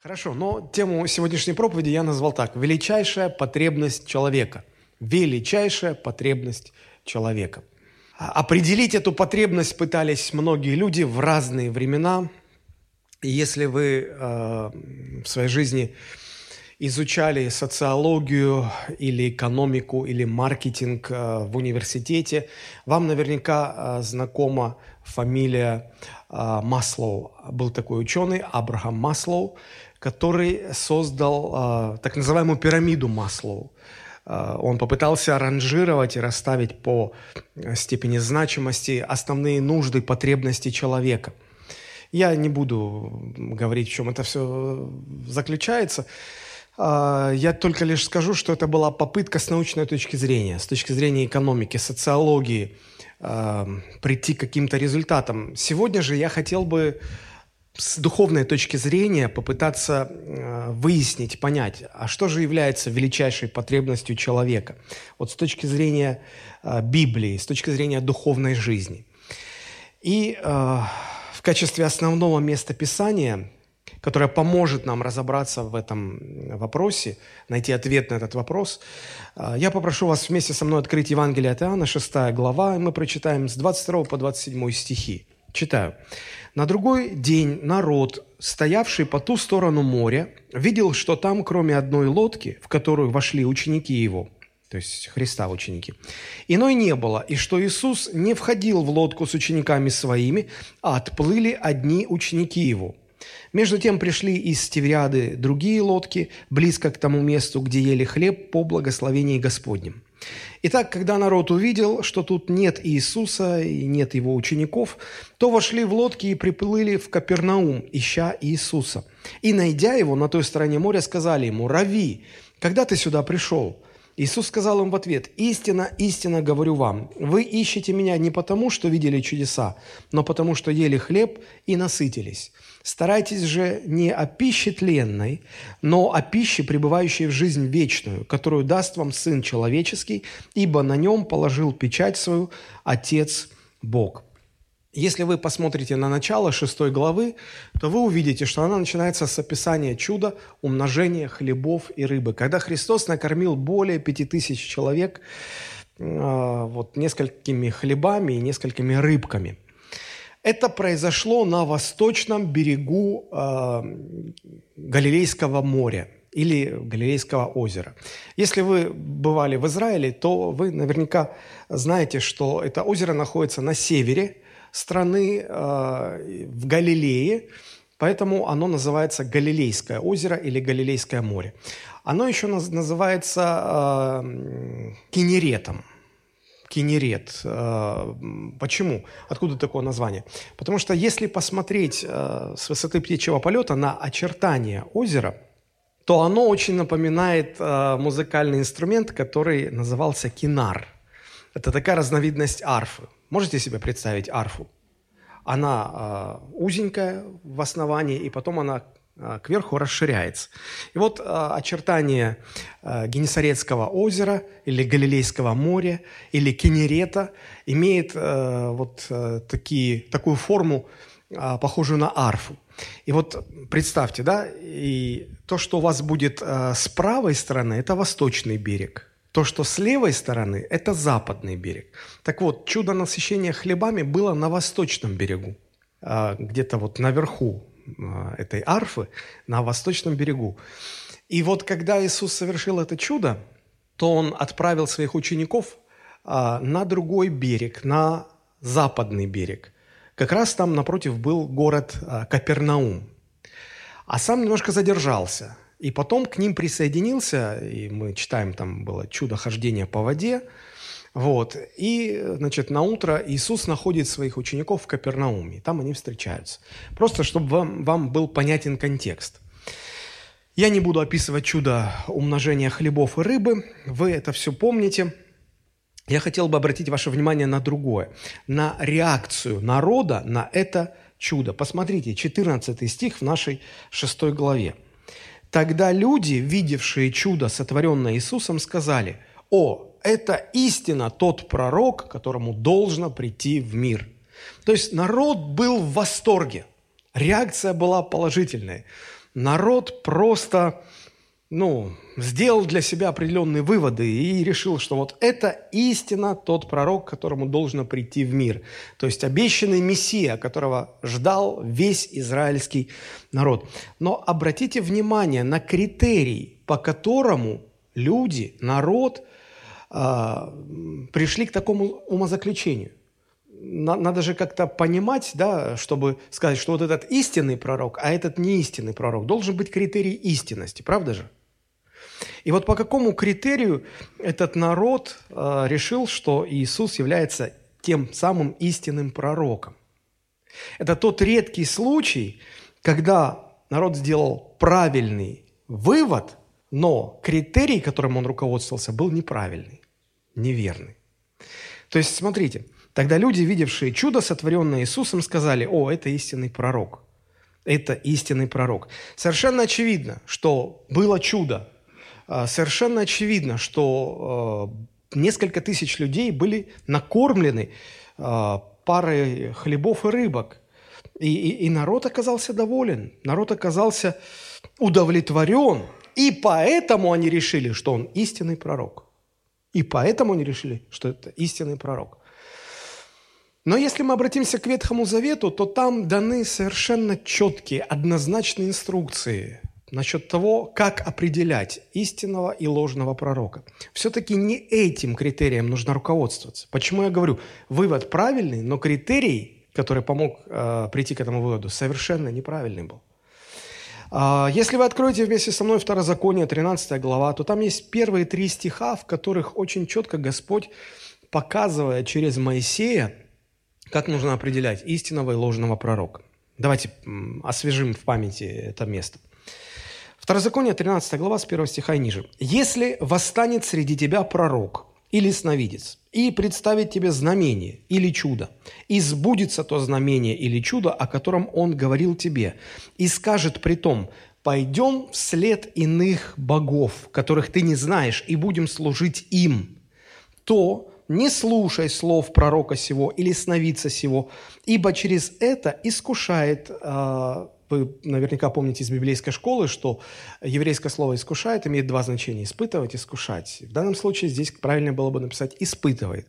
Хорошо, но тему сегодняшней проповеди я назвал так. Величайшая потребность человека. Величайшая потребность человека. А, определить эту потребность пытались многие люди в разные времена. И если вы э, в своей жизни изучали социологию или экономику или маркетинг э, в университете, вам наверняка э, знакома фамилия э, Маслоу. Был такой ученый Абрахам Маслоу, который создал э, так называемую пирамиду Маслоу. Э, он попытался ранжировать и расставить по степени значимости основные нужды, потребности человека. Я не буду говорить, в чем это все заключается. Я только лишь скажу, что это была попытка с научной точки зрения, с точки зрения экономики, социологии, прийти к каким-то результатам. Сегодня же я хотел бы с духовной точки зрения попытаться э, выяснить, понять, а что же является величайшей потребностью человека? Вот с точки зрения э, Библии, с точки зрения духовной жизни. И э, в качестве основного места Писания, которое поможет нам разобраться в этом вопросе, найти ответ на этот вопрос, э, я попрошу вас вместе со мной открыть Евангелие от Иоанна, 6 глава, и мы прочитаем с 22 по 27 стихи. Читаю. На другой день народ, стоявший по ту сторону моря, видел, что там, кроме одной лодки, в которую вошли ученики его, то есть Христа ученики, иной не было, и что Иисус не входил в лодку с учениками своими, а отплыли одни ученики его. Между тем пришли из Тевриады другие лодки, близко к тому месту, где ели хлеб по благословении Господним. Итак, когда народ увидел, что тут нет Иисуса и нет его учеников, то вошли в лодки и приплыли в Капернаум, ища Иисуса. И, найдя его на той стороне моря, сказали ему, «Рави, когда ты сюда пришел?» Иисус сказал им в ответ, «Истина, истина говорю вам, вы ищете меня не потому, что видели чудеса, но потому, что ели хлеб и насытились. Старайтесь же не о пище тленной, но о пище, пребывающей в жизнь вечную, которую даст вам Сын Человеческий, ибо на нем положил печать свою Отец Бог». Если вы посмотрите на начало шестой главы, то вы увидите, что она начинается с описания чуда умножения хлебов и рыбы. Когда Христос накормил более пяти тысяч человек э, вот, несколькими хлебами и несколькими рыбками. Это произошло на восточном берегу э, Галилейского моря или Галилейского озера. Если вы бывали в Израиле, то вы наверняка знаете, что это озеро находится на севере – страны э, в Галилее, поэтому оно называется Галилейское озеро или Галилейское море. Оно еще называется э, Кинеретом. Кинерет. Э, почему? Откуда такое название? Потому что если посмотреть с высоты птичьего полета на очертания озера, то оно очень напоминает музыкальный инструмент, который назывался кинар. Это такая разновидность арфы. Можете себе представить арфу? Она э, узенькая в основании, и потом она э, кверху расширяется. И вот э, очертания э, Генесарецкого озера или Галилейского моря или Кенерета имеет вот такие, такую форму, похожую на арфу. И вот представьте, да, и то, что у вас будет с правой стороны, это восточный берег – то, что с левой стороны, это западный берег. Так вот, чудо насыщения хлебами было на восточном берегу, а, где-то вот наверху а, этой арфы, на восточном берегу. И вот когда Иисус совершил это чудо, то Он отправил своих учеников а, на другой берег, на западный берег. Как раз там напротив был город Капернаум. А сам немножко задержался – и потом к ним присоединился, и мы читаем, там было чудо хождения по воде, вот. И, значит, на утро Иисус находит своих учеников в Капернауме. Там они встречаются. Просто, чтобы вам, вам был понятен контекст. Я не буду описывать чудо умножения хлебов и рыбы. Вы это все помните. Я хотел бы обратить ваше внимание на другое. На реакцию народа на это чудо. Посмотрите, 14 стих в нашей 6 главе. Тогда люди, видевшие чудо, сотворенное Иисусом, сказали, «О, это истина тот пророк, которому должно прийти в мир». То есть народ был в восторге. Реакция была положительная. народ просто ну, сделал для себя определенные выводы и решил, что вот это истина тот пророк, которому должно прийти в мир. То есть обещанный Мессия, которого ждал весь израильский народ. Но обратите внимание на критерий, по которому люди, народ пришли к такому умозаключению. Надо же как-то понимать, да, чтобы сказать, что вот этот истинный пророк, а этот не истинный пророк. Должен быть критерий истинности, правда же? И вот по какому критерию этот народ э, решил, что Иисус является тем самым истинным пророком? Это тот редкий случай, когда народ сделал правильный вывод, но критерий, которым он руководствовался, был неправильный, неверный. То есть, смотрите, тогда люди, видевшие чудо, сотворенное Иисусом, сказали, о, это истинный пророк. Это истинный пророк. Совершенно очевидно, что было чудо, а, совершенно очевидно, что а, несколько тысяч людей были накормлены а, парой хлебов и рыбок. И, и, и народ оказался доволен, народ оказался удовлетворен. И поэтому они решили, что он истинный пророк. И поэтому они решили, что это истинный пророк. Но если мы обратимся к Ветхому Завету, то там даны совершенно четкие, однозначные инструкции насчет того, как определять истинного и ложного пророка. Все-таки не этим критерием нужно руководствоваться. Почему я говорю, вывод правильный, но критерий, который помог э, прийти к этому выводу, совершенно неправильный был. Э, если вы откроете вместе со мной Второзаконие, 13 глава, то там есть первые три стиха, в которых очень четко Господь, показывая через Моисея, как нужно определять истинного и ложного пророка. Давайте освежим в памяти это место. Второзаконие, 13 глава, с 1 стиха и ниже. «Если восстанет среди тебя пророк или сновидец, и представит тебе знамение или чудо, и сбудется то знамение или чудо, о котором он говорил тебе, и скажет при том, пойдем вслед иных богов, которых ты не знаешь, и будем служить им, то не слушай слов пророка сего или сновидца сего, ибо через это искушает э, вы наверняка помните из библейской школы, что еврейское слово «искушает» имеет два значения – испытывать, искушать. В данном случае здесь правильно было бы написать «испытывает».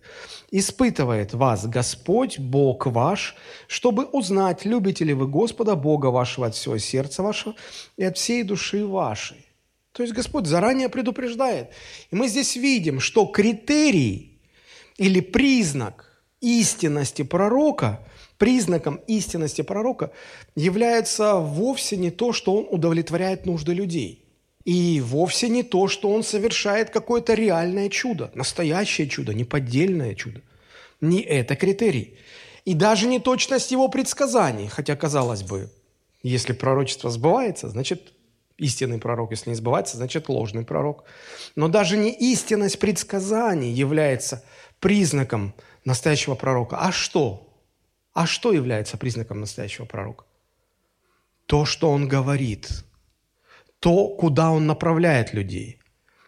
«Испытывает вас Господь, Бог ваш, чтобы узнать, любите ли вы Господа, Бога вашего от всего сердца вашего и от всей души вашей». То есть Господь заранее предупреждает. И мы здесь видим, что критерий или признак истинности пророка – признаком истинности пророка является вовсе не то, что он удовлетворяет нужды людей. И вовсе не то, что он совершает какое-то реальное чудо, настоящее чудо, неподдельное чудо. Не это критерий. И даже не точность его предсказаний, хотя, казалось бы, если пророчество сбывается, значит, истинный пророк, если не сбывается, значит, ложный пророк. Но даже не истинность предсказаний является признаком настоящего пророка. А что? А что является признаком настоящего пророка? То, что он говорит, то, куда он направляет людей.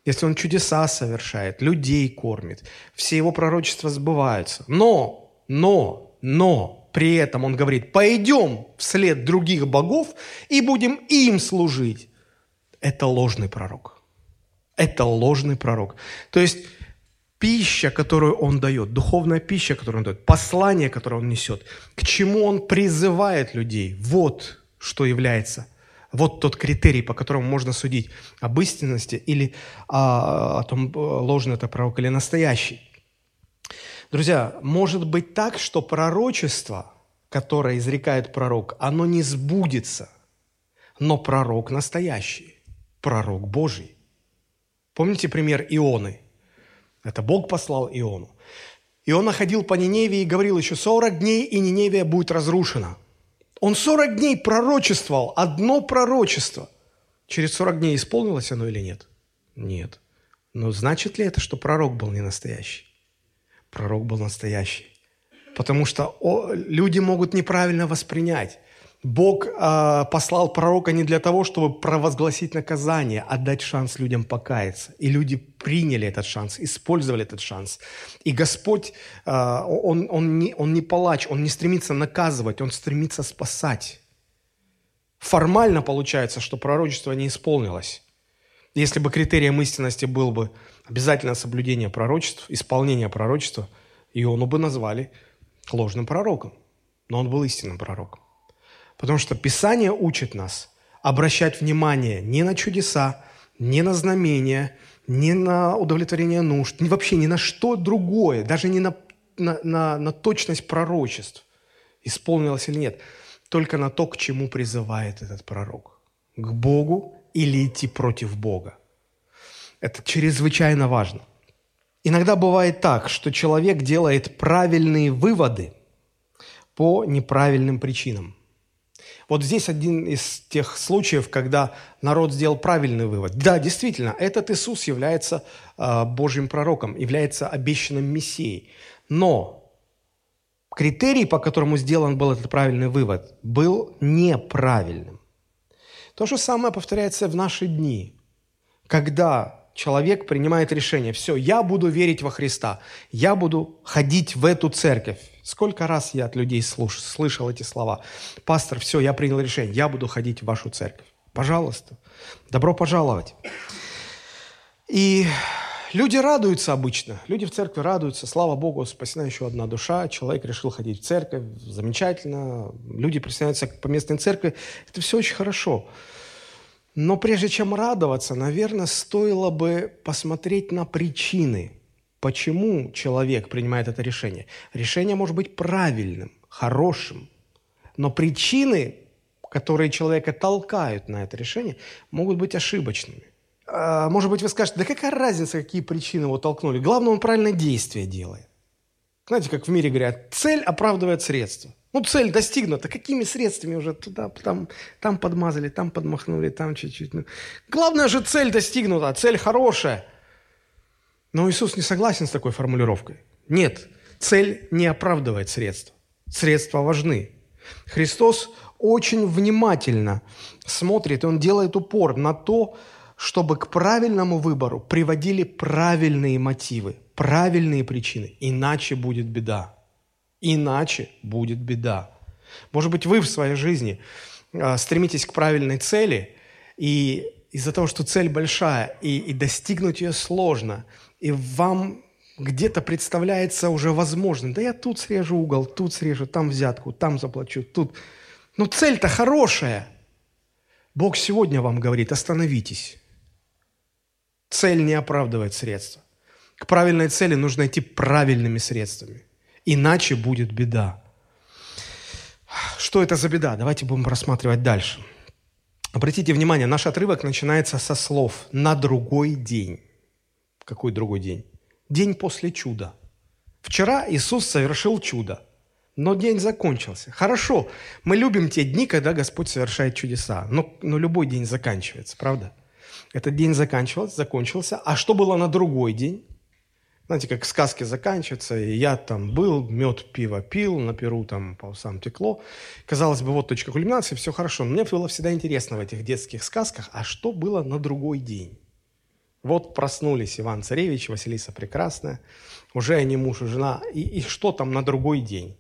Если он чудеса совершает, людей кормит, все его пророчества сбываются. Но, но, но, при этом он говорит, пойдем вслед других богов и будем им служить. Это ложный пророк. Это ложный пророк. То есть пища, которую он дает, духовная пища, которую он дает, послание, которое он несет, к чему он призывает людей, вот что является, вот тот критерий, по которому можно судить об истинности или а, о том, ложный это пророк или настоящий. Друзья, может быть так, что пророчество, которое изрекает пророк, оно не сбудется, но пророк настоящий, пророк Божий. Помните пример Ионы – это Бог послал Иону. И он находил по Ниневии и говорил еще 40 дней, и Ниневия будет разрушена. Он 40 дней пророчествовал, одно пророчество. Через 40 дней исполнилось оно или нет? Нет. Но значит ли это, что пророк был не настоящий? Пророк был настоящий. Потому что люди могут неправильно воспринять. Бог э, послал пророка не для того, чтобы провозгласить наказание, а дать шанс людям покаяться. И люди приняли этот шанс, использовали этот шанс. И Господь, э, он, он, не, он не палач, Он не стремится наказывать, Он стремится спасать. Формально получается, что пророчество не исполнилось. Если бы критерием истинности был бы обязательно соблюдение пророчеств, исполнение пророчества, Иону бы назвали ложным пророком. Но он был истинным пророком. Потому что Писание учит нас обращать внимание не на чудеса, не на знамения, не на удовлетворение нужд, вообще ни на что другое, даже не на, на, на, на точность пророчеств, исполнилось или нет, только на то, к чему призывает этот пророк. К Богу или идти против Бога. Это чрезвычайно важно. Иногда бывает так, что человек делает правильные выводы по неправильным причинам. Вот здесь один из тех случаев, когда народ сделал правильный вывод. Да, действительно, этот Иисус является э, Божьим пророком, является обещанным Мессией. Но критерий, по которому сделан был этот правильный вывод, был неправильным. То же самое повторяется в наши дни, когда человек принимает решение, все, я буду верить во Христа, я буду ходить в эту церковь. Сколько раз я от людей слуш, слышал эти слова. Пастор, все, я принял решение, я буду ходить в вашу церковь. Пожалуйста, добро пожаловать. И люди радуются обычно, люди в церкви радуются, слава Богу, спасена еще одна душа, человек решил ходить в церковь, замечательно, люди присоединяются к поместной церкви, это все очень хорошо. Но прежде чем радоваться, наверное, стоило бы посмотреть на причины, почему человек принимает это решение. Решение может быть правильным, хорошим, но причины, которые человека толкают на это решение, могут быть ошибочными. А, может быть, вы скажете, да какая разница, какие причины его толкнули? Главное, он правильное действие делает. Знаете, как в мире говорят, цель оправдывает средства. Ну, цель достигнута. Какими средствами уже туда, там, там подмазали, там подмахнули, там чуть-чуть. Ну, главное же цель достигнута, цель хорошая. Но Иисус не согласен с такой формулировкой. Нет, цель не оправдывает средства. Средства важны. Христос очень внимательно смотрит, и Он делает упор на то, чтобы к правильному выбору приводили правильные мотивы, правильные причины. Иначе будет беда. Иначе будет беда. Может быть, вы в своей жизни э, стремитесь к правильной цели, и из-за того, что цель большая, и, и достигнуть ее сложно, и вам где-то представляется уже возможным, да я тут срежу угол, тут срежу, там взятку, там заплачу, тут. Но цель-то хорошая. Бог сегодня вам говорит, остановитесь. Цель не оправдывает средства. К правильной цели нужно идти правильными средствами. Иначе будет беда. Что это за беда? Давайте будем просматривать дальше. Обратите внимание, наш отрывок начинается со слов «на другой день». Какой другой день? День после чуда. Вчера Иисус совершил чудо, но день закончился. Хорошо, мы любим те дни, когда Господь совершает чудеса, но, но любой день заканчивается, правда? Этот день заканчивался, закончился. А что было на другой день? Знаете, как сказки заканчиваются, и я там был, мед, пиво пил, на перу там по усам текло. Казалось бы, вот точка кульминации, все хорошо. Но мне было всегда интересно в этих детских сказках, а что было на другой день? Вот проснулись Иван Царевич, Василиса Прекрасная, уже они муж и жена, и, и что там на другой день?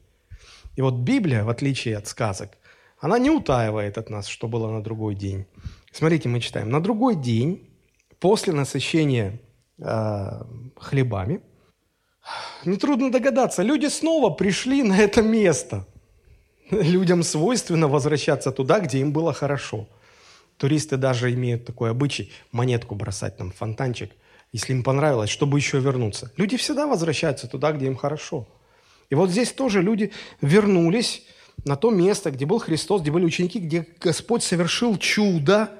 И вот Библия, в отличие от сказок, она не утаивает от нас, что было на другой день. Смотрите, мы читаем. На другой день, после насыщения э, хлебами. Нетрудно догадаться, люди снова пришли на это место. Людям свойственно возвращаться туда, где им было хорошо. Туристы даже имеют такой обычай монетку бросать, там, фонтанчик, если им понравилось, чтобы еще вернуться. Люди всегда возвращаются туда, где им хорошо. И вот здесь тоже люди вернулись на то место, где был Христос, где были ученики, где Господь совершил чудо,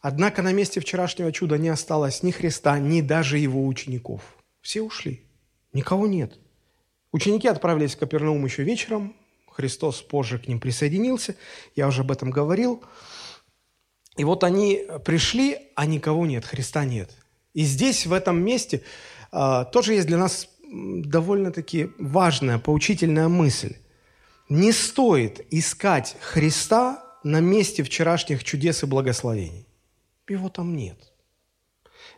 Однако на месте вчерашнего чуда не осталось ни Христа, ни даже его учеников. Все ушли. Никого нет. Ученики отправились в Капернаум еще вечером. Христос позже к ним присоединился. Я уже об этом говорил. И вот они пришли, а никого нет, Христа нет. И здесь, в этом месте, э, тоже есть для нас довольно-таки важная, поучительная мысль. Не стоит искать Христа на месте вчерашних чудес и благословений. Его там нет.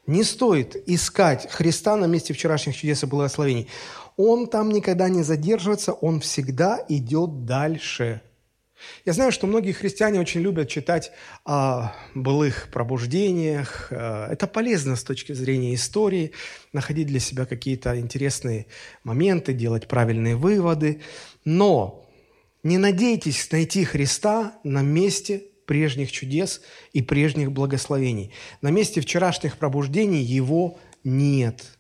Не стоит искать Христа на месте вчерашних чудес и благословений. Он там никогда не задерживается, он всегда идет дальше. Я знаю, что многие христиане очень любят читать о былых пробуждениях. Э, это полезно с точки зрения истории, находить для себя какие-то интересные моменты, делать правильные выводы. Но не надейтесь найти Христа на месте прежних чудес и прежних благословений. На месте вчерашних пробуждений Его нет.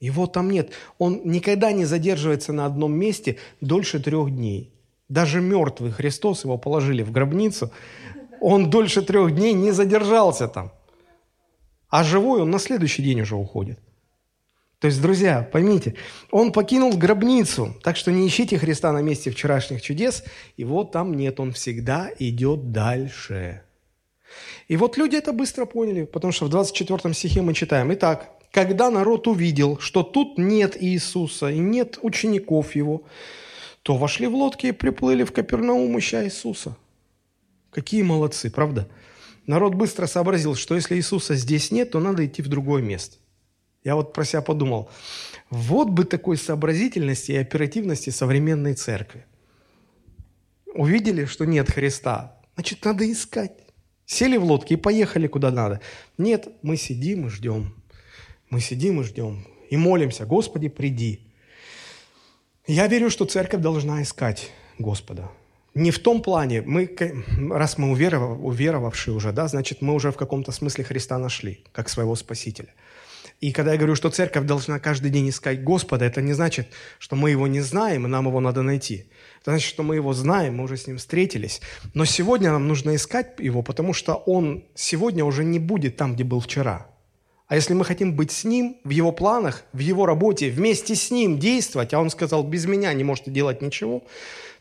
Его там нет. Он никогда не задерживается на одном месте дольше трех дней. Даже мертвый Христос, его положили в гробницу, он дольше трех дней не задержался там. А живой он на следующий день уже уходит. То есть, друзья, поймите, он покинул гробницу, так что не ищите Христа на месте вчерашних чудес, его там нет, он всегда идет дальше. И вот люди это быстро поняли, потому что в 24 стихе мы читаем, «Итак, когда народ увидел, что тут нет Иисуса и нет учеников Его, то вошли в лодки и приплыли в Капернаум, ища Иисуса». Какие молодцы, правда? Народ быстро сообразил, что если Иисуса здесь нет, то надо идти в другое место. Я вот про себя подумал, вот бы такой сообразительности и оперативности современной церкви. Увидели, что нет Христа, значит, надо искать. Сели в лодке и поехали куда надо. Нет, мы сидим и ждем. Мы сидим и ждем. И молимся, Господи, приди. Я верю, что церковь должна искать Господа. Не в том плане, мы, раз мы уверовав, уверовавшие уже, да, значит, мы уже в каком-то смысле Христа нашли, как своего Спасителя. И когда я говорю, что церковь должна каждый день искать Господа, это не значит, что мы его не знаем, и нам его надо найти. Это значит, что мы его знаем, мы уже с ним встретились. Но сегодня нам нужно искать его, потому что он сегодня уже не будет там, где был вчера. А если мы хотим быть с ним, в его планах, в его работе, вместе с ним действовать, а он сказал, без меня не можете делать ничего,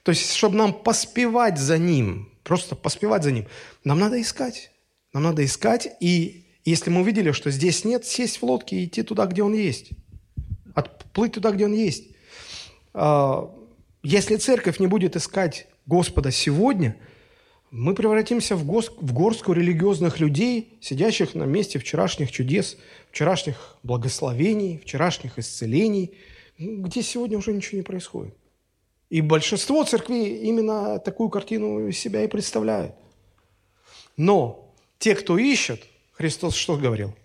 то есть, чтобы нам поспевать за ним, просто поспевать за ним, нам надо искать. Нам надо искать и если мы увидели, что здесь нет, сесть в лодке и идти туда, где он есть. Отплыть туда, где он есть. А, если церковь не будет искать Господа сегодня, мы превратимся в, гос, в горстку религиозных людей, сидящих на месте вчерашних чудес, вчерашних благословений, вчерашних исцелений, где сегодня уже ничего не происходит. И большинство церквей именно такую картину себя и представляют. Но те, кто ищет, Христос что говорил?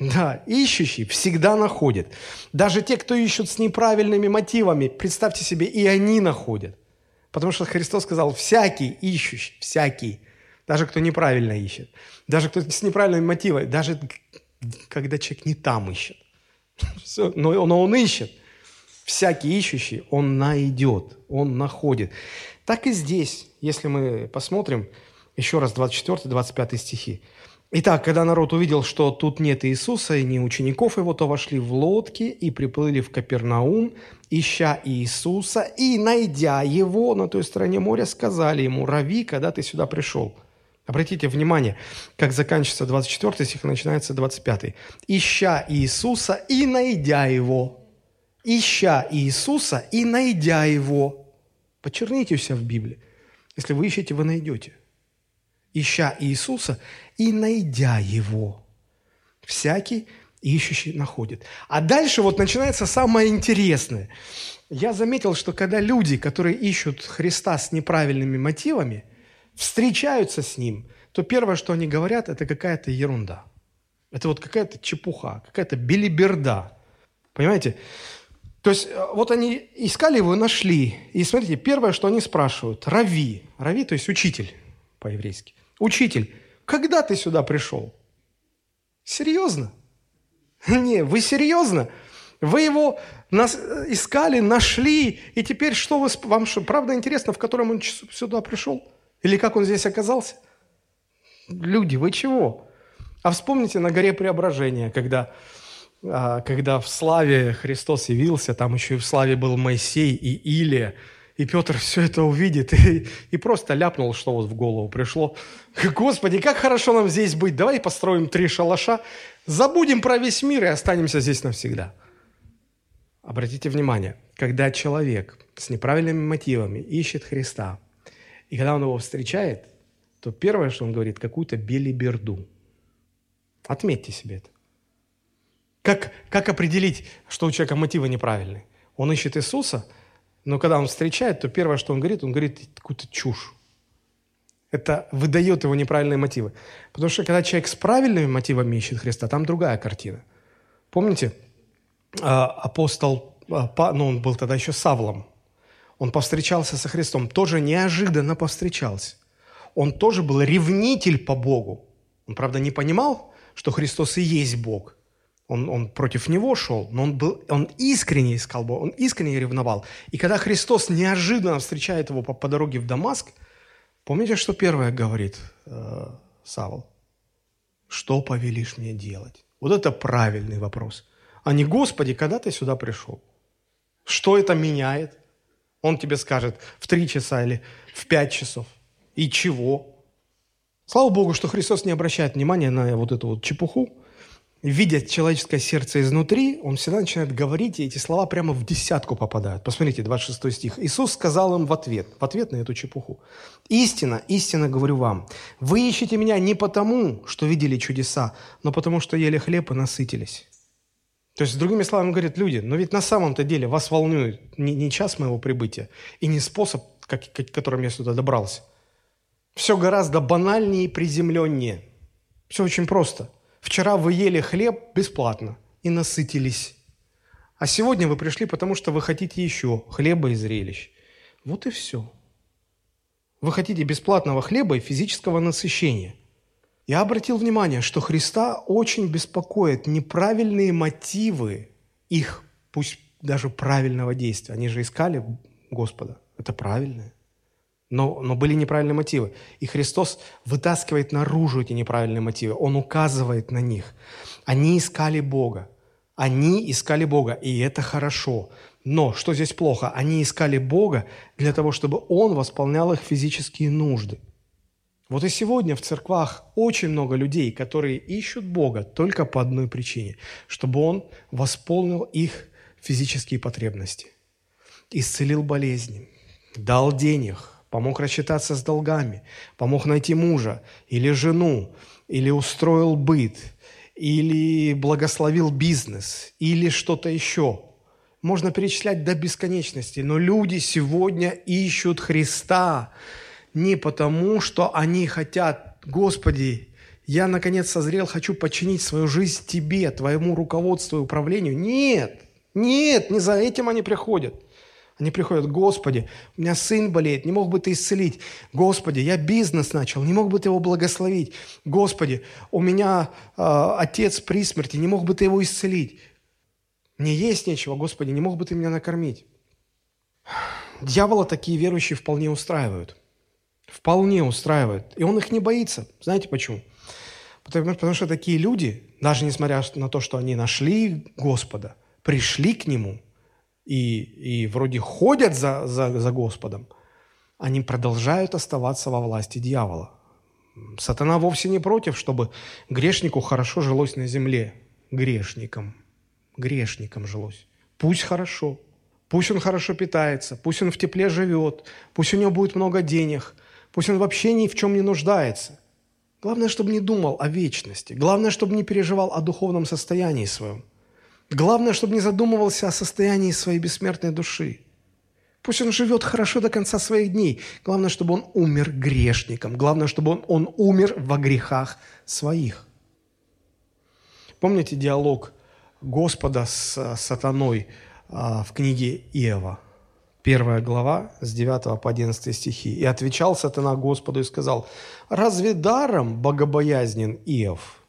Да, ищущий всегда находит. Даже те, кто ищут с неправильными мотивами, представьте себе, и они находят. Потому что Христос сказал, всякий ищущий, всякий, даже кто неправильно ищет, даже кто с неправильными мотивами, даже когда человек не там ищет. Все, но, но он ищет. Всякий ищущий, он найдет, он находит. Так и здесь, если мы посмотрим, еще раз 24-25 стихи. Итак, когда народ увидел, что тут нет Иисуса и ни учеников его, то вошли в лодки и приплыли в Капернаум, ища Иисуса, и, найдя его на той стороне моря, сказали ему, «Рави, когда ты сюда пришел». Обратите внимание, как заканчивается 24 стих, начинается 25. «Ища Иисуса и найдя его». «Ища Иисуса и найдя его». Подчеркните у себя в Библии. Если вы ищете, вы найдете ища Иисуса и найдя Его. Всякий ищущий находит. А дальше вот начинается самое интересное. Я заметил, что когда люди, которые ищут Христа с неправильными мотивами, встречаются с Ним, то первое, что они говорят, это какая-то ерунда. Это вот какая-то чепуха, какая-то белиберда. Понимаете? То есть э, вот они искали его, нашли. И смотрите, первое, что они спрашивают, Рави. Рави, то есть учитель по-еврейски. Учитель, когда ты сюда пришел? Серьезно? Не, вы серьезно? Вы его нас искали, нашли, и теперь что вы, вам что, правда интересно, в котором он сюда пришел? Или как он здесь оказался? Люди, вы чего? А вспомните на горе Преображения, когда, а, когда в славе Христос явился, там еще и в славе был Моисей и Илия, и Петр все это увидит и, и просто ляпнул, что вот в голову пришло. Господи, как хорошо нам здесь быть. Давай построим три шалаша, забудем про весь мир и останемся здесь навсегда. Обратите внимание, когда человек с неправильными мотивами ищет Христа, и когда он его встречает, то первое, что он говорит, какую-то белиберду. Отметьте себе это. Как, как определить, что у человека мотивы неправильные? Он ищет Иисуса – Но когда он встречает, то первое, что он говорит, он говорит какую-то чушь. Это выдает его неправильные мотивы. Потому что когда человек с правильными мотивами ищет Христа, там другая картина. Помните, а, апостол, а, ну он был тогда еще Савлом, он повстречался со Христом, тоже неожиданно повстречался. Он тоже был ревнитель по Богу. Он, правда, не понимал, что Христос и есть Бог. Он, он против него шел, но он, был, он искренне искал Бога, он искренне ревновал. И когда Христос неожиданно встречает его по, по дороге в Дамаск, помните, что первое говорит э, Савол? Что повелишь мне делать? Вот это правильный вопрос. А не, Господи, когда ты сюда пришел? Что это меняет? Он тебе скажет в три часа или в пять часов. И чего? Слава Богу, что Христос не обращает внимания на вот эту вот чепуху. Видя человеческое сердце изнутри, он всегда начинает говорить, и эти слова прямо в десятку попадают. Посмотрите, 26 стих. Иисус сказал им в ответ, в ответ на эту чепуху. «Истина, истинно говорю вам, вы ищете меня не потому, что видели чудеса, но потому, что ели хлеб и насытились». То есть, другими словами, он говорит, люди, но ведь на самом-то деле вас волнует не, не час моего прибытия и не способ, как, которым я сюда добрался. Все гораздо банальнее и приземленнее. Все очень просто. Вчера вы ели хлеб бесплатно и насытились. А сегодня вы пришли, потому что вы хотите еще хлеба и зрелищ. Вот и все. Вы хотите бесплатного хлеба и физического насыщения. Я обратил внимание, что Христа очень беспокоят неправильные мотивы их, пусть даже правильного действия. Они же искали Господа. Это правильное. Но, но были неправильные мотивы. И Христос вытаскивает наружу эти неправильные мотивы. Он указывает на них. Они искали Бога. Они искали Бога, и это хорошо. Но что здесь плохо? Они искали Бога для того, чтобы Он восполнял их физические нужды – вот и сегодня в церквах очень много людей, которые ищут Бога только по одной причине, чтобы Он восполнил их физические потребности, исцелил болезни, дал денег, помог рассчитаться с долгами, помог найти мужа или жену, или устроил быт, или благословил бизнес, или что-то еще. Можно перечислять до бесконечности, но люди сегодня ищут Христа, не потому, что они хотят, Господи, я наконец созрел, хочу подчинить свою жизнь Тебе, Твоему руководству и управлению. Нет, нет, не за этим они приходят. Они приходят, Господи, у меня сын болеет, не мог бы Ты исцелить. Господи, я бизнес начал, не мог бы Ты его благословить. Господи, у меня э, отец при смерти, не мог бы Ты его исцелить. Мне есть нечего, Господи, не мог бы Ты меня накормить. Дьявола такие верующие вполне устраивают вполне устраивает. И он их не боится. Знаете почему? Потому, потому что такие люди, даже несмотря на то, что они нашли Господа, пришли к Нему и, и вроде ходят за, за, за Господом, они продолжают оставаться во власти дьявола. Сатана вовсе не против, чтобы грешнику хорошо жилось на земле. Грешникам. Грешникам жилось. Пусть хорошо. Пусть он хорошо питается, пусть он в тепле живет, пусть у него будет много денег – Пусть он вообще ни в чем не нуждается. Главное, чтобы не думал о вечности. Главное, чтобы не переживал о духовном состоянии своем. Главное, чтобы не задумывался о состоянии своей бессмертной души. Пусть он живет хорошо до конца своих дней. Главное, чтобы он умер грешником. Главное, чтобы он, он умер во грехах своих. Помните диалог Господа с сатаной а, в книге Иова? Первая глава с 9 по 11 стихи. «И отвечал сатана Господу и сказал, «Разве даром богобоязнен Иов?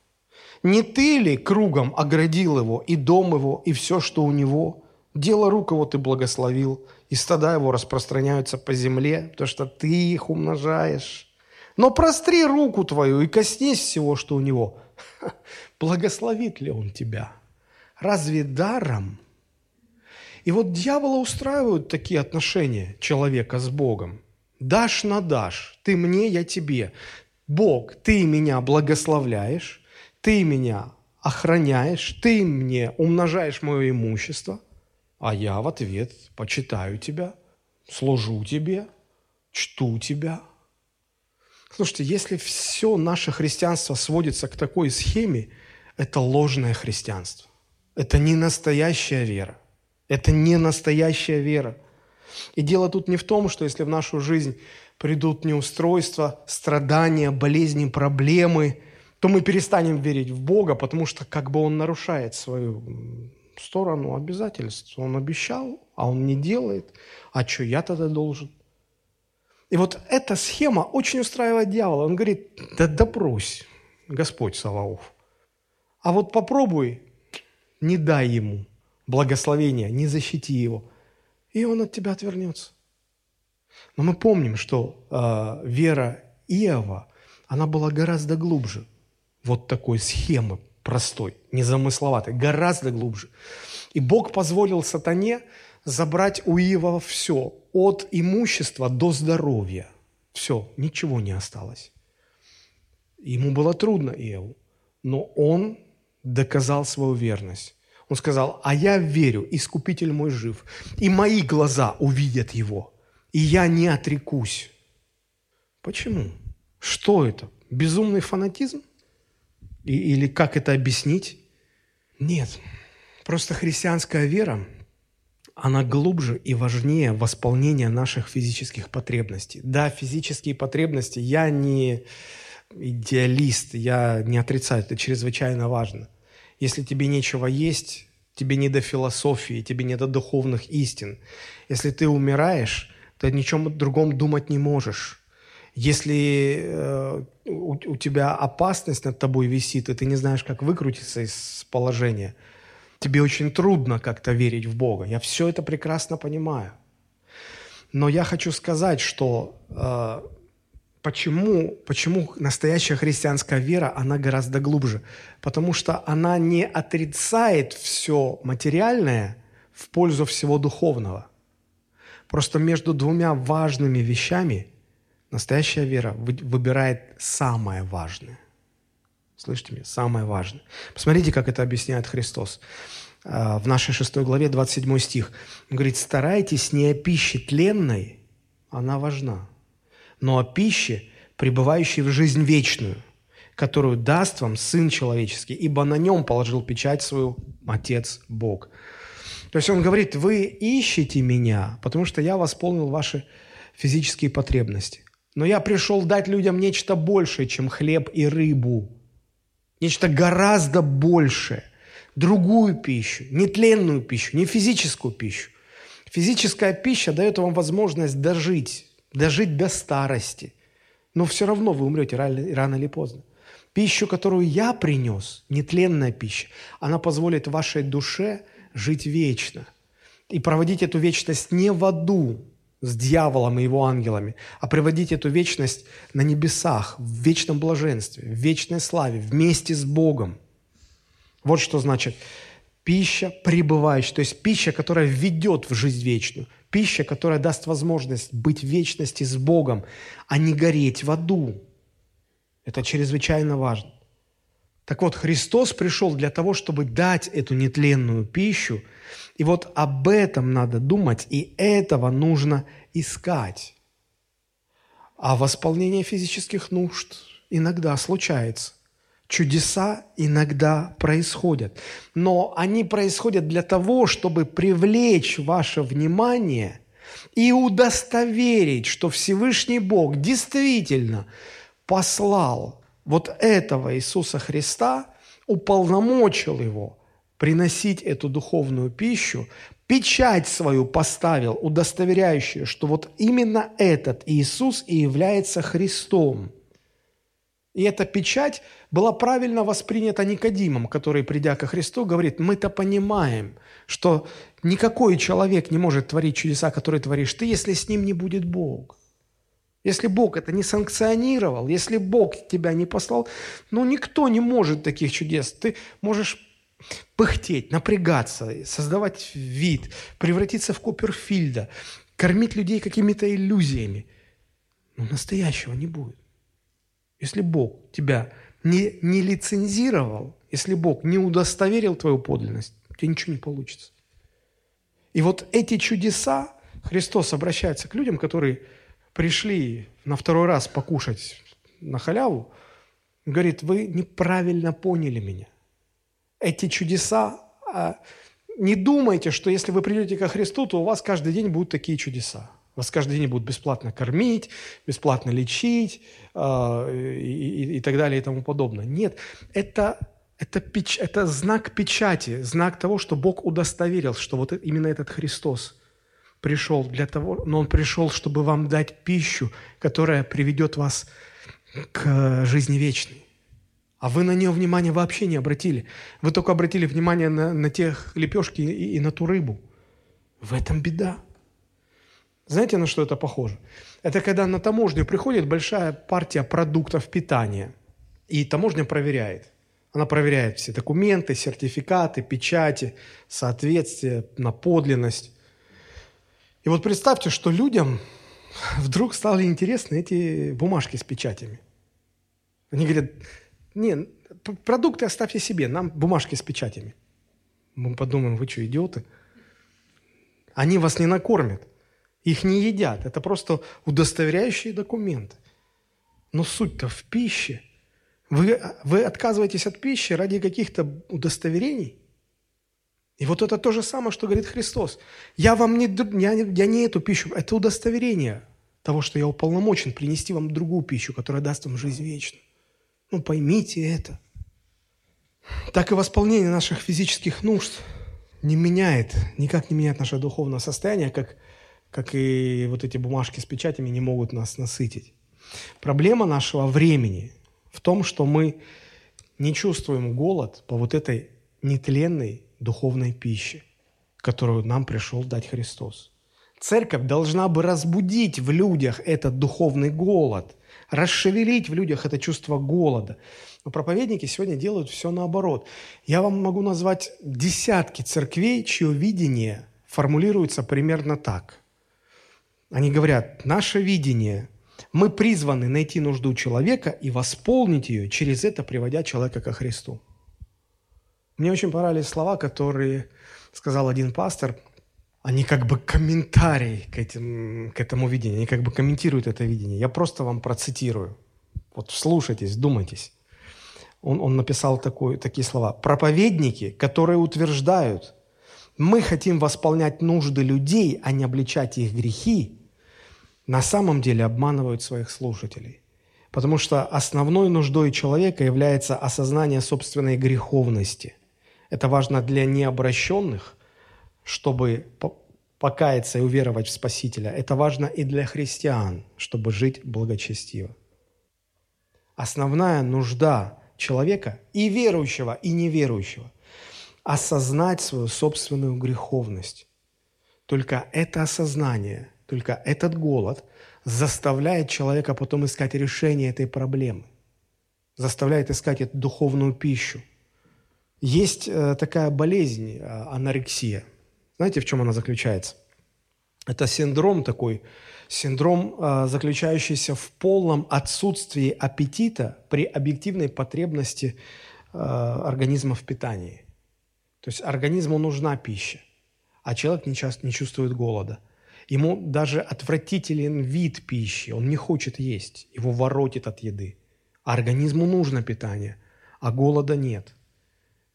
Не ты ли кругом оградил его, и дом его, и все, что у него? Дело рук его ты благословил, и стада его распространяются по земле, потому что ты их умножаешь. Но простри руку твою и коснись всего, что у него. Благословит ли он тебя? Разве даром – и вот дьявола устраивают такие отношения человека с Богом. Дашь на дашь, ты мне, я тебе. Бог, ты меня благословляешь, ты меня охраняешь, ты мне умножаешь мое имущество, а я в ответ почитаю тебя, служу тебе, чту тебя. Слушайте, если все наше христианство сводится к такой схеме, это ложное христианство. Это не настоящая вера. Это не настоящая вера. И дело тут не в том, что если в нашу жизнь придут неустройства, страдания, болезни, проблемы, то мы перестанем верить в Бога, потому что как бы Он нарушает свою сторону обязательств. Он обещал, а Он не делает. А что я тогда должен? И вот эта схема очень устраивает дьявола. Он говорит, да допрось, Господь Саваоф. А вот попробуй, не дай ему благословения, не защити его, и он от тебя отвернется. Но мы помним, что э, вера Иова, она была гораздо глубже вот такой схемы простой, незамысловатой, гораздо глубже. И Бог позволил сатане забрать у Иова все, от имущества до здоровья. Все, ничего не осталось. Ему было трудно, Иову, но он доказал свою верность. Он сказал, а я верю, Искупитель мой жив, и мои глаза увидят его, и я не отрекусь. Почему? Что это? Безумный фанатизм? И, или как это объяснить? Нет. Просто христианская вера, она глубже и важнее восполнения наших физических потребностей. Да, физические потребности, я не идеалист, я не отрицаю, это чрезвычайно важно. Если тебе нечего есть, тебе не до философии, тебе не до духовных истин. Если ты умираешь, ты о ничем другом думать не можешь. Если э, у, у тебя опасность над тобой висит, и ты не знаешь, как выкрутиться из положения, тебе очень трудно как-то верить в Бога. Я все это прекрасно понимаю. Но я хочу сказать, что э, почему, почему настоящая христианская вера, она гораздо глубже. Потому что она не отрицает все материальное в пользу всего духовного. Просто между двумя важными вещами – Настоящая вера выбирает самое важное. Слышите меня? Самое важное. Посмотрите, как это объясняет Христос. А, в нашей шестой главе, 27 стих. Он говорит, старайтесь не о пище тленной, она важна, но о пище, пребывающей в жизнь вечную, которую даст вам Сын Человеческий, ибо на нем положил печать свою Отец Бог. То есть он говорит, вы ищете меня, потому что я восполнил ваши физические потребности. Но я пришел дать людям нечто большее, чем хлеб и рыбу. Нечто гораздо большее. Другую пищу, не тленную пищу, не физическую пищу. Физическая пища дает вам возможность дожить, дожить до старости. Но все равно вы умрете рано, рано или поздно. Пищу, которую я принес, нетленная пища, она позволит вашей душе жить вечно. И проводить эту вечность не в аду, с дьяволом и его ангелами, а приводить эту вечность на небесах, в вечном блаженстве, в вечной славе, вместе с Богом. Вот что значит пища пребывающая, то есть пища, которая ведет в жизнь вечную, пища, которая даст возможность быть в вечности с Богом, а не гореть в аду. Это чрезвычайно важно. Так вот, Христос пришел для того, чтобы дать эту нетленную пищу – и вот об этом надо думать, и этого нужно искать. А восполнение физических нужд иногда случается. Чудеса иногда происходят. Но они происходят для того, чтобы привлечь ваше внимание и удостоверить, что Всевышний Бог действительно послал вот этого Иисуса Христа, уполномочил его – приносить эту духовную пищу, печать свою поставил, удостоверяющую, что вот именно этот Иисус и является Христом. И эта печать была правильно воспринята Никодимом, который, придя ко Христу, говорит, мы-то понимаем, что никакой человек не может творить чудеса, которые творишь ты, если с ним не будет Бог. Если Бог это не санкционировал, если Бог тебя не послал, ну никто не может таких чудес. Ты можешь пыхтеть, напрягаться, создавать вид, превратиться в Копперфильда, кормить людей какими-то иллюзиями. Но настоящего не будет. Если Бог тебя не, не лицензировал, если Бог не удостоверил твою подлинность, у тебя ничего не получится. И вот эти чудеса, Христос обращается к людям, которые пришли на второй раз покушать на халяву, говорит, вы неправильно поняли меня – эти чудеса, а, не думайте, что если вы придете ко Христу, то у вас каждый день будут такие чудеса. Вас каждый день будут бесплатно кормить, бесплатно лечить э, и, и, и так далее и тому подобное. Нет, это, это, печ, это знак печати, знак того, что Бог удостоверил, что вот именно этот Христос пришел для того, но Он пришел, чтобы вам дать пищу, которая приведет вас к жизни вечной. А вы на нее внимание вообще не обратили. Вы только обратили внимание на, на те лепешки и, и на ту рыбу. В этом беда. Знаете, на что это похоже? Это когда на таможню приходит большая партия продуктов питания, и таможня проверяет. Она проверяет все документы, сертификаты, печати, соответствие на подлинность. И вот представьте, что людям вдруг стали интересны эти бумажки с печатями. Они говорят, не, продукты оставьте себе, нам бумажки с печатями. Мы подумаем, вы что, идиоты? Они вас не накормят. Их не едят. Это просто удостоверяющие документы. Но суть-то в пище. Вы, вы отказываетесь от пищи ради каких-то удостоверений. И вот это то же самое, что говорит Христос. Я вам не, я, я не эту пищу, это удостоверение того, что я уполномочен принести вам другую пищу, которая даст вам жизнь вечную. Ну, поймите это. Так и восполнение наших физических нужд не меняет, никак не меняет наше духовное состояние, как как и вот эти бумажки с печатями, не могут нас насытить. Проблема нашего времени в том, что мы не чувствуем голод по вот этой нетленной духовной пище, которую нам пришел дать Христос. Церковь должна бы разбудить в людях этот духовный голод, расшевелить в людях это чувство голода. Но проповедники сегодня делают все наоборот. Я вам могу назвать десятки церквей, чье видение формулируется примерно так. Они говорят, наше видение, мы призваны найти нужду человека и восполнить ее, через это приводя человека ко Христу. Мне очень понравились слова, которые сказал один пастор. Они как бы комментарий к, этим, к этому видению, они как бы комментируют это видение. Я просто вам процитирую. Вот слушайтесь, думайтесь. Он, он написал такой, такие слова. «Проповедники, которые утверждают, мы хотим восполнять нужды людей, а не обличать их грехи, на самом деле обманывают своих слушателей. Потому что основной нуждой человека является осознание собственной греховности. Это важно для необращенных, чтобы покаяться и уверовать в Спасителя. Это важно и для христиан, чтобы жить благочестиво. Основная нужда человека и верующего, и неверующего – осознать свою собственную греховность. Только это осознание – только этот голод заставляет человека потом искать решение этой проблемы, заставляет искать эту духовную пищу. Есть э, такая болезнь, э, анорексия. Знаете, в чем она заключается? Это синдром такой, синдром, э, заключающийся в полном отсутствии аппетита при объективной потребности организма в питании. То есть организму нужна пища, а человек не, часто, не чувствует голода – Ему даже отвратителен вид пищи, он не хочет есть, его воротит от еды. А организму нужно питание, а голода нет.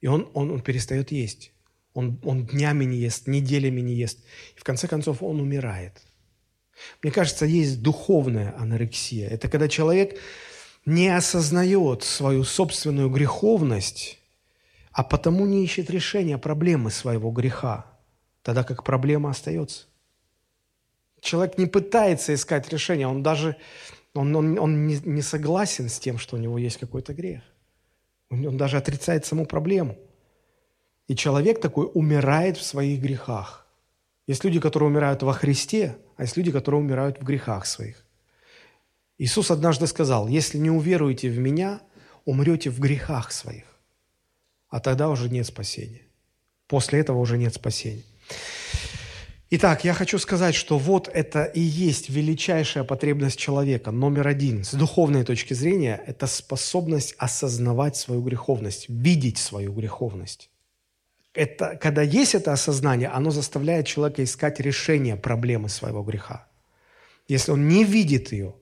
И он, он, он перестает есть. Он, он днями не ест, неделями не ест. И в конце концов он умирает. Мне кажется, есть духовная анорексия. Это когда человек не осознает свою собственную греховность, а потому не ищет решения проблемы своего греха, тогда как проблема остается. Человек не пытается искать решение, он даже он, он, он не, не согласен с тем, что у него есть какой-то грех. Он, даже отрицает саму проблему. И человек такой умирает в своих грехах. Есть люди, которые умирают во Христе, а есть люди, которые умирают в грехах своих. Иисус однажды сказал, если не уверуете в Меня, умрете в грехах своих. А тогда уже нет спасения. После этого уже нет спасения. Итак, я хочу сказать, что вот это и есть величайшая потребность человека, номер один. С духовной точки зрения, это способность осознавать свою греховность, видеть свою греховность. Это, когда есть это осознание, оно заставляет человека искать решение проблемы своего греха. Если он не видит ее,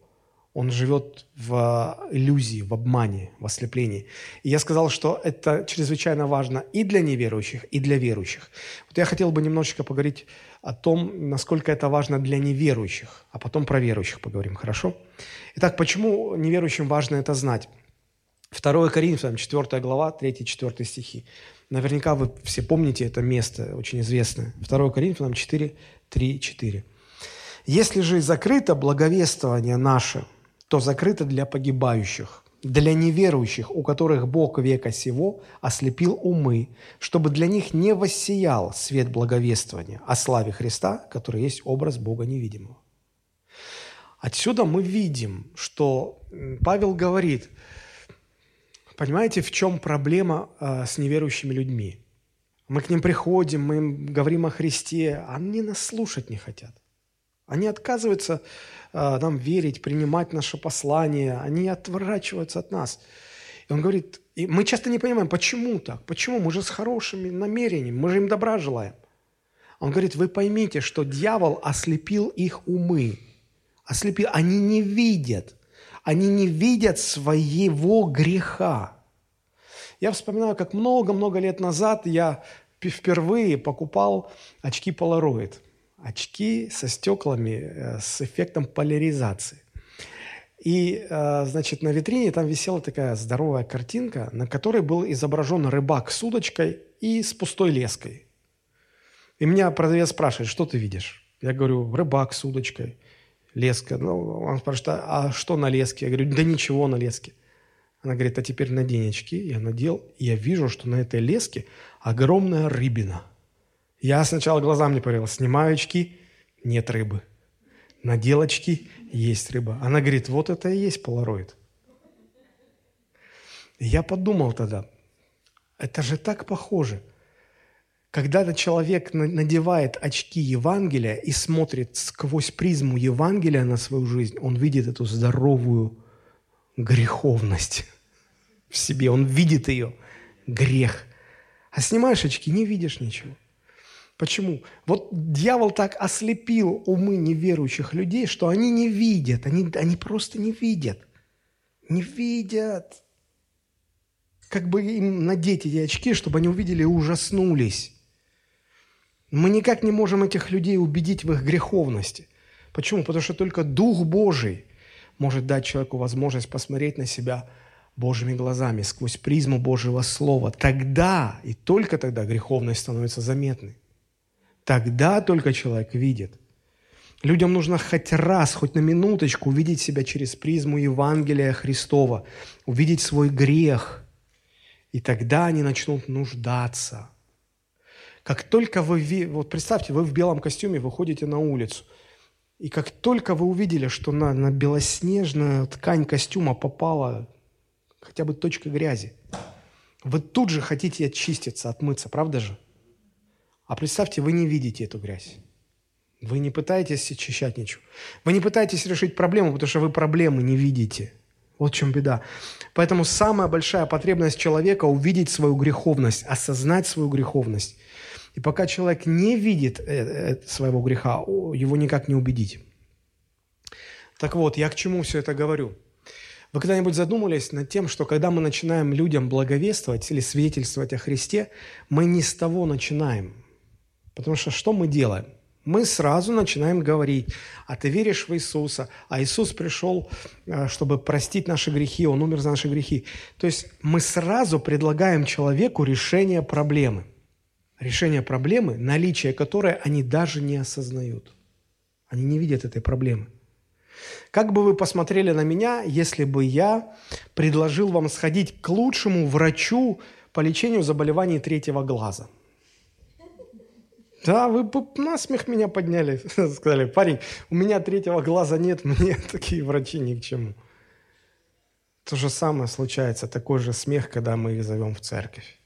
Он живет в иллюзии, в обмане, в ослеплении. И я сказал, что это чрезвычайно важно и для неверующих, и для верующих. Вот я хотел бы немножечко поговорить о том, насколько это важно для неверующих, а потом про верующих поговорим, хорошо? Итак, почему неверующим важно это знать? 2 Коринфянам, 4 глава, 3-4 стихи. Наверняка вы все помните это место, очень известное. 2 Коринфянам 4, 3, 4. «Если же закрыто благовествование наше, то закрыто для погибающих, для неверующих, у которых Бог века сего ослепил умы, чтобы для них не воссиял свет благовествования о славе Христа, который есть образ Бога невидимого. Отсюда мы видим, что Павел говорит, понимаете, в чем проблема э, с неверующими людьми? Мы к ним приходим, мы им говорим о Христе, а они нас слушать не хотят. Они отказываются э, нам верить, принимать наше послание, они отворачиваются от нас. И он говорит, и мы часто не понимаем, почему так, почему, мы же с хорошими намерениями, мы же им добра желаем. Он говорит, вы поймите, что дьявол ослепил их умы, ослепил, они не видят, они не видят своего греха. Я вспоминаю, как много-много лет назад я впервые покупал очки Polaroid – очки со стеклами э, с эффектом поляризации. И, э, значит, на витрине там висела такая здоровая картинка, на которой был изображен рыбак с удочкой и с пустой леской. И меня продавец спрашивает, что ты видишь? Я говорю, рыбак с удочкой, леска. Ну, он спрашивает, а что на леске? Я говорю, да ничего на леске. Она говорит, а теперь надень очки. Я надел, и я вижу, что на этой леске огромная рыбина – я сначала глазам не поверил. Снимаю очки, нет рыбы. Надел очки, есть рыба. Она говорит, вот это и есть полароид. я подумал тогда, это же так похоже. Когда человек надевает очки Евангелия и смотрит сквозь призму Евангелия на свою жизнь, он видит эту здоровую греховность в себе, он видит ее, грех. А снимаешь очки, не видишь ничего. Почему? Вот дьявол так ослепил умы неверующих людей, что они не видят, они, они просто не видят. Не видят. Как бы им надеть эти очки, чтобы они увидели и ужаснулись. Мы никак не можем этих людей убедить в их греховности. Почему? Потому что только Дух Божий может дать человеку возможность посмотреть на себя Божьими глазами, сквозь призму Божьего Слова. Тогда и только тогда греховность становится заметной. Тогда только человек видит. Людям нужно хоть раз, хоть на минуточку увидеть себя через призму Евангелия Христова, увидеть свой грех. И тогда они начнут нуждаться. Как только вы, вот представьте, вы в белом костюме выходите на улицу, и как только вы увидели, что на, на белоснежную ткань костюма попала хотя бы точка грязи, вы тут же хотите очиститься, отмыться, правда же? А представьте, вы не видите эту грязь. Вы не пытаетесь очищать ничего. Вы не пытаетесь решить проблему, потому что вы проблемы не видите. Вот в чем беда. Поэтому самая большая потребность человека – увидеть свою греховность, осознать свою греховность. И пока человек не видит э, э, своего греха, его никак не убедить. Так вот, я к чему все это говорю? Вы когда-нибудь задумывались над тем, что когда мы начинаем людям благовествовать или свидетельствовать о Христе, мы не с того начинаем – Потому что что мы делаем? Мы сразу начинаем говорить, а ты веришь в Иисуса, а Иисус пришел, э, чтобы простить наши грехи, Он умер за наши грехи. То есть мы сразу предлагаем человеку решение проблемы. Решение проблемы, наличие которой они даже не осознают. Они не видят этой проблемы. Как бы вы посмотрели на меня, если бы я предложил вам сходить к лучшему врачу по лечению заболеваний третьего глаза – да, вы на смех меня подняли. Сказали, парень, у меня третьего глаза нет, мне такие врачи ни к чему. То же самое случается, такой же смех, когда мы их зовем в церковь,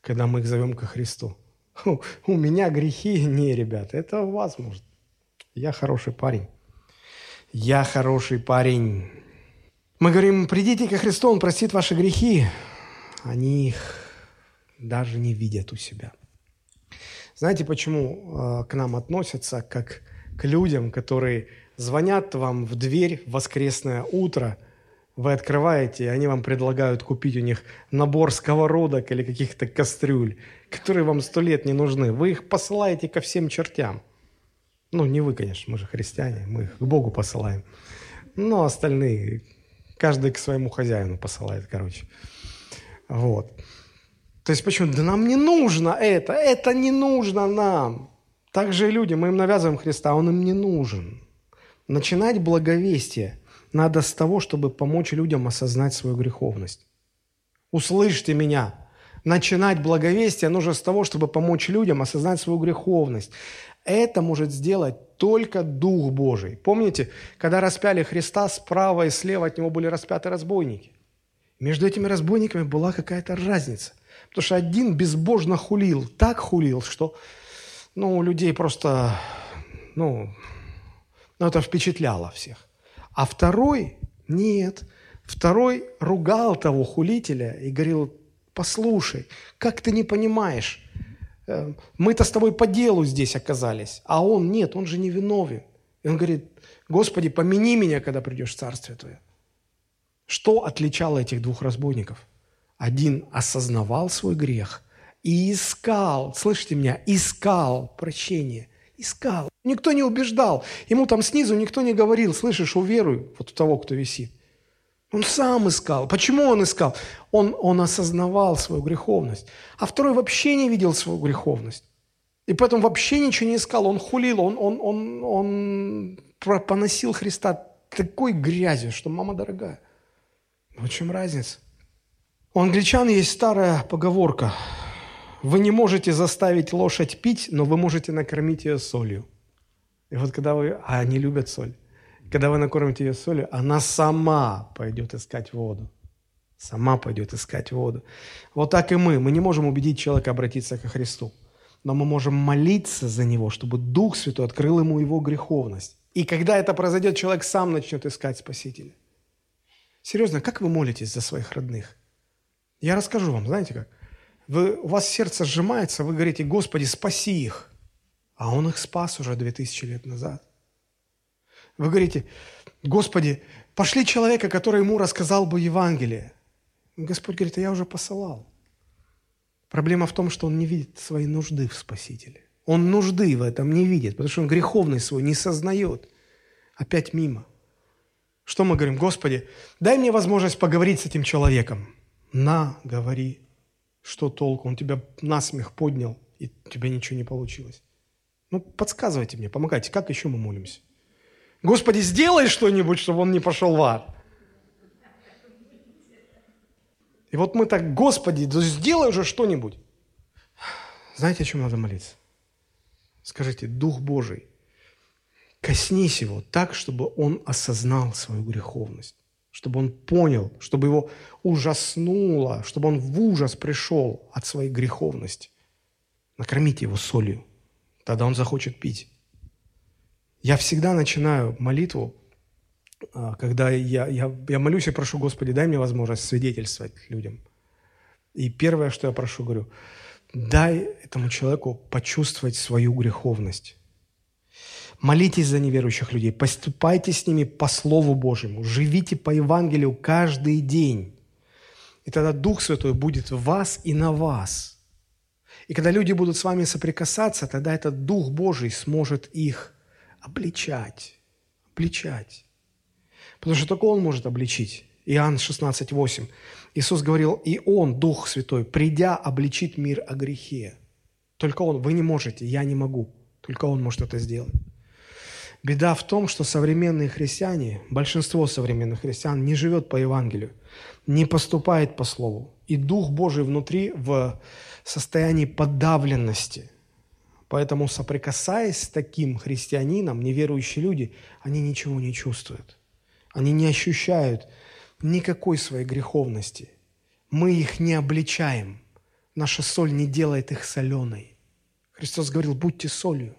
когда мы их зовем ко Христу. У, меня грехи, не, ребята, это у вас может. Я хороший парень. Я хороший парень. Мы говорим, придите ко Христу, Он простит ваши грехи. Они их даже не видят у себя. Знаете, почему э, к нам относятся как к людям, которые звонят вам в дверь в воскресное утро, вы открываете, и они вам предлагают купить у них набор сковородок или каких-то кастрюль, которые вам сто лет не нужны. Вы их посылаете ко всем чертям. Ну, не вы, конечно, мы же христиане, мы их к Богу посылаем. Но остальные, каждый к своему хозяину посылает, короче. Вот. То есть почему? Да нам не нужно это, это не нужно нам. Так же и люди, мы им навязываем Христа, он им не нужен. Начинать благовестие надо с того, чтобы помочь людям осознать свою греховность. Услышьте меня. Начинать благовестие нужно с того, чтобы помочь людям осознать свою греховность. Это может сделать только Дух Божий. Помните, когда распяли Христа, справа и слева от Него были распяты разбойники. Между этими разбойниками была какая-то разница. Потому что один безбожно хулил, так хулил, что ну, людей просто, ну, ну, это впечатляло всех. А второй – нет. Второй ругал того хулителя и говорил, послушай, как ты не понимаешь, э, мы-то с тобой по делу здесь оказались, а он нет, он же не виновен. И он говорит, Господи, помяни меня, когда придешь в Царствие Твое. Что отличало этих двух разбойников? Один осознавал свой грех и искал, слышите меня, искал прощение, искал. Никто не убеждал. Ему там снизу никто не говорил, слышишь, уверуй вот в того, кто висит. Он сам искал. Почему он искал? Он, он осознавал свою греховность. А второй вообще не видел свою греховность. И поэтому вообще ничего не искал. Он хулил, он, он, он, он поносил Христа такой грязью, что мама дорогая. В чем разница? У англичан есть старая поговорка. Вы не можете заставить лошадь пить, но вы можете накормить ее солью. И вот когда вы... А они любят соль. Когда вы накормите ее солью, она сама пойдет искать воду. Сама пойдет искать воду. Вот так и мы. Мы не можем убедить человека обратиться ко Христу. Но мы можем молиться за него, чтобы Дух Святой открыл ему его греховность. И когда это произойдет, человек сам начнет искать Спасителя. Серьезно, как вы молитесь за своих родных? Я расскажу вам, знаете как? Вы, у вас сердце сжимается, вы говорите, Господи, спаси их. А Он их спас уже две тысячи лет назад. Вы говорите, Господи, пошли человека, который ему рассказал бы Евангелие. Господь говорит, а я уже посылал. Проблема в том, что он не видит своей нужды в Спасителе. Он нужды в этом не видит, потому что он греховный свой не сознает. Опять мимо. Что мы говорим? Господи, дай мне возможность поговорить с этим человеком. На, говори. Что толку? Он тебя насмех поднял, и у тебя ничего не получилось. Ну, подсказывайте мне, помогайте. Как еще мы молимся? Господи, сделай что-нибудь, чтобы он не пошел в ад. И вот мы так, Господи, да сделай уже что-нибудь. Знаете, о чем надо молиться? Скажите, Дух Божий – Коснись его так, чтобы он осознал свою греховность, чтобы он понял, чтобы его ужаснуло, чтобы он в ужас пришел от своей греховности. Накормите его солью, тогда он захочет пить. Я всегда начинаю молитву, а, когда я, я, я молюсь и прошу, Господи, дай мне возможность свидетельствовать людям. И первое, что я прошу, говорю, дай этому человеку почувствовать свою греховность. Молитесь за неверующих людей, поступайте с ними по Слову Божьему, живите по Евангелию каждый день. И тогда Дух Святой будет в вас и на вас. И когда люди будут с вами соприкасаться, тогда этот Дух Божий сможет их обличать. Обличать. Потому что только Он может обличить. Иоанн 16, 8. Иисус говорил, и Он, Дух Святой, придя, обличит мир о грехе. Только Он, вы не можете, я не могу. Только Он может это сделать. Беда в том, что современные христиане, большинство современных христиан не живет по Евангелию, не поступает по Слову. И Дух Божий внутри в состоянии подавленности. Поэтому, соприкасаясь с таким христианином, неверующие люди, они ничего не чувствуют. Они не ощущают никакой своей греховности. Мы их не обличаем. Наша соль не делает их соленой. Христос говорил, будьте солью.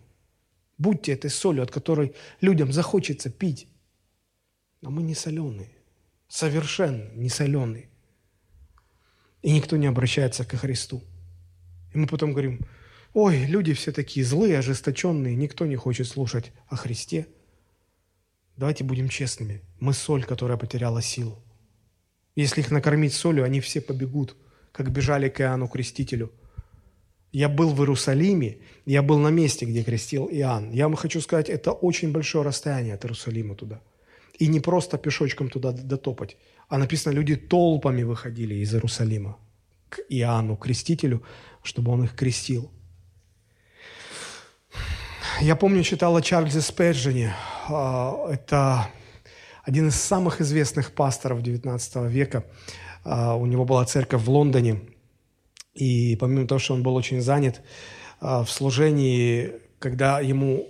Будьте этой солью, от которой людям захочется пить. Но мы не соленые, совершенно не соленые. И никто не обращается ко Христу. И мы потом говорим, ой, люди все такие злые, ожесточенные, никто не хочет слушать о Христе. Давайте будем честными. Мы соль, которая потеряла силу. Если их накормить солью, они все побегут, как бежали к Иоанну Крестителю. Я был в Иерусалиме, я был на месте, где крестил Иоанн. Я вам хочу сказать, это очень большое расстояние от Иерусалима туда. И не просто пешочком туда дотопать, а написано, люди толпами выходили из Иерусалима к Иоанну Крестителю, чтобы он их крестил. Я помню, читал о Чарльзе Спеджине. А, это один из самых известных пасторов XIX века. А, у него была церковь в Лондоне. И помимо того, что он был очень занят а, в служении, когда ему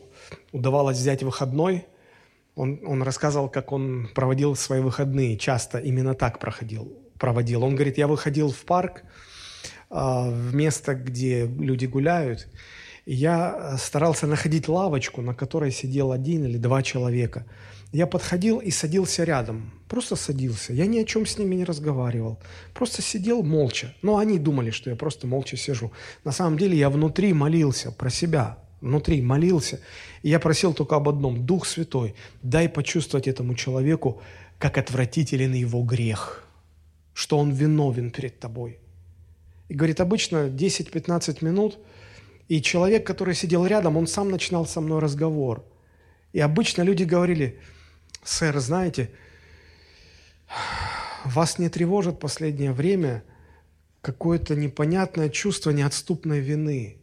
удавалось взять выходной, он, он рассказывал, как он проводил свои выходные. Часто именно так проходил, проводил. Он говорит, я выходил в парк, в место, где люди гуляют, я старался находить лавочку, на которой сидел один или два человека. Я подходил и садился рядом, просто садился. Я ни о чем с ними не разговаривал, просто сидел молча. Но они думали, что я просто молча сижу. На самом деле я внутри молился про себя, внутри молился. И я просил только об одном, Дух Святой, дай почувствовать этому человеку, как отвратителен его грех, что он виновен перед тобой. И говорит, обычно 10-15 минут – и человек, который сидел рядом, он сам начинал со мной разговор. И обычно люди говорили, сэр, знаете, вас не тревожит последнее время какое-то непонятное чувство неотступной вины.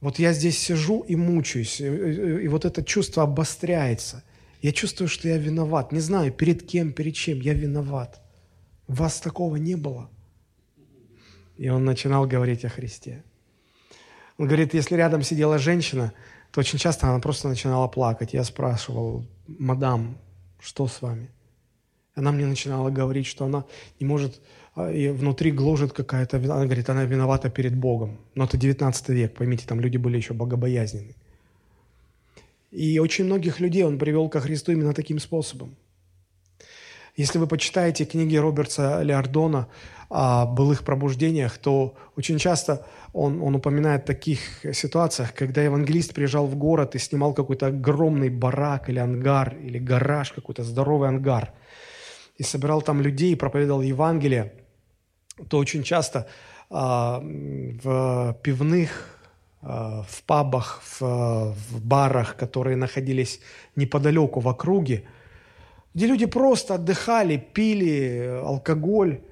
Вот я здесь сижу и мучаюсь, и, и, и вот это чувство обостряется. Я чувствую, что я виноват. Не знаю, перед кем, перед чем я виноват. У вас такого не было. И он начинал говорить о Христе. Он говорит, если рядом сидела женщина, то очень часто она просто начинала плакать. Я спрашивал, мадам, что с вами? Она мне начинала говорить, что она не может, а, и внутри гложет какая-то, она говорит, она виновата перед Богом. Но это 19 век, поймите, там люди были еще богобоязненны. И очень многих людей он привел ко Христу именно таким способом. Если вы почитаете книги Роберта Леордона о былых пробуждениях, то очень часто он, он упоминает таких ситуациях, когда евангелист приезжал в город и снимал какой-то огромный барак или ангар, или гараж, какой-то здоровый ангар, и собирал там людей и проповедовал Евангелие, то очень часто а, в пивных, а, в пабах, в, в барах, которые находились неподалеку в округе, где люди просто отдыхали, пили алкоголь, а, как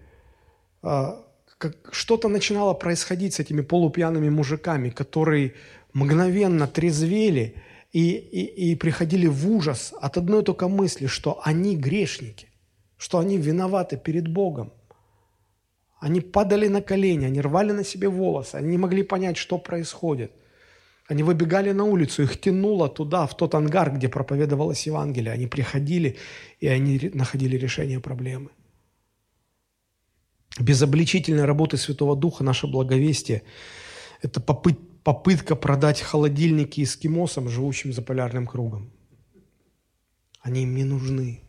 что-то начинало происходить с этими полупьяными мужиками, которые мгновенно трезвели и, и, и приходили в ужас от одной только мысли, что они грешники, что они виноваты перед Богом. Они падали на колени, они рвали на себе волосы, они не могли понять, что происходит. Они выбегали на улицу, их тянуло туда, в тот ангар, где проповедовалось Евангелие. Они приходили, и они находили решение проблемы. Без обличительной работы Святого Духа наше благовестие – это попыт, попытка продать холодильники эскимосам, живущим за полярным кругом. Они им не нужны.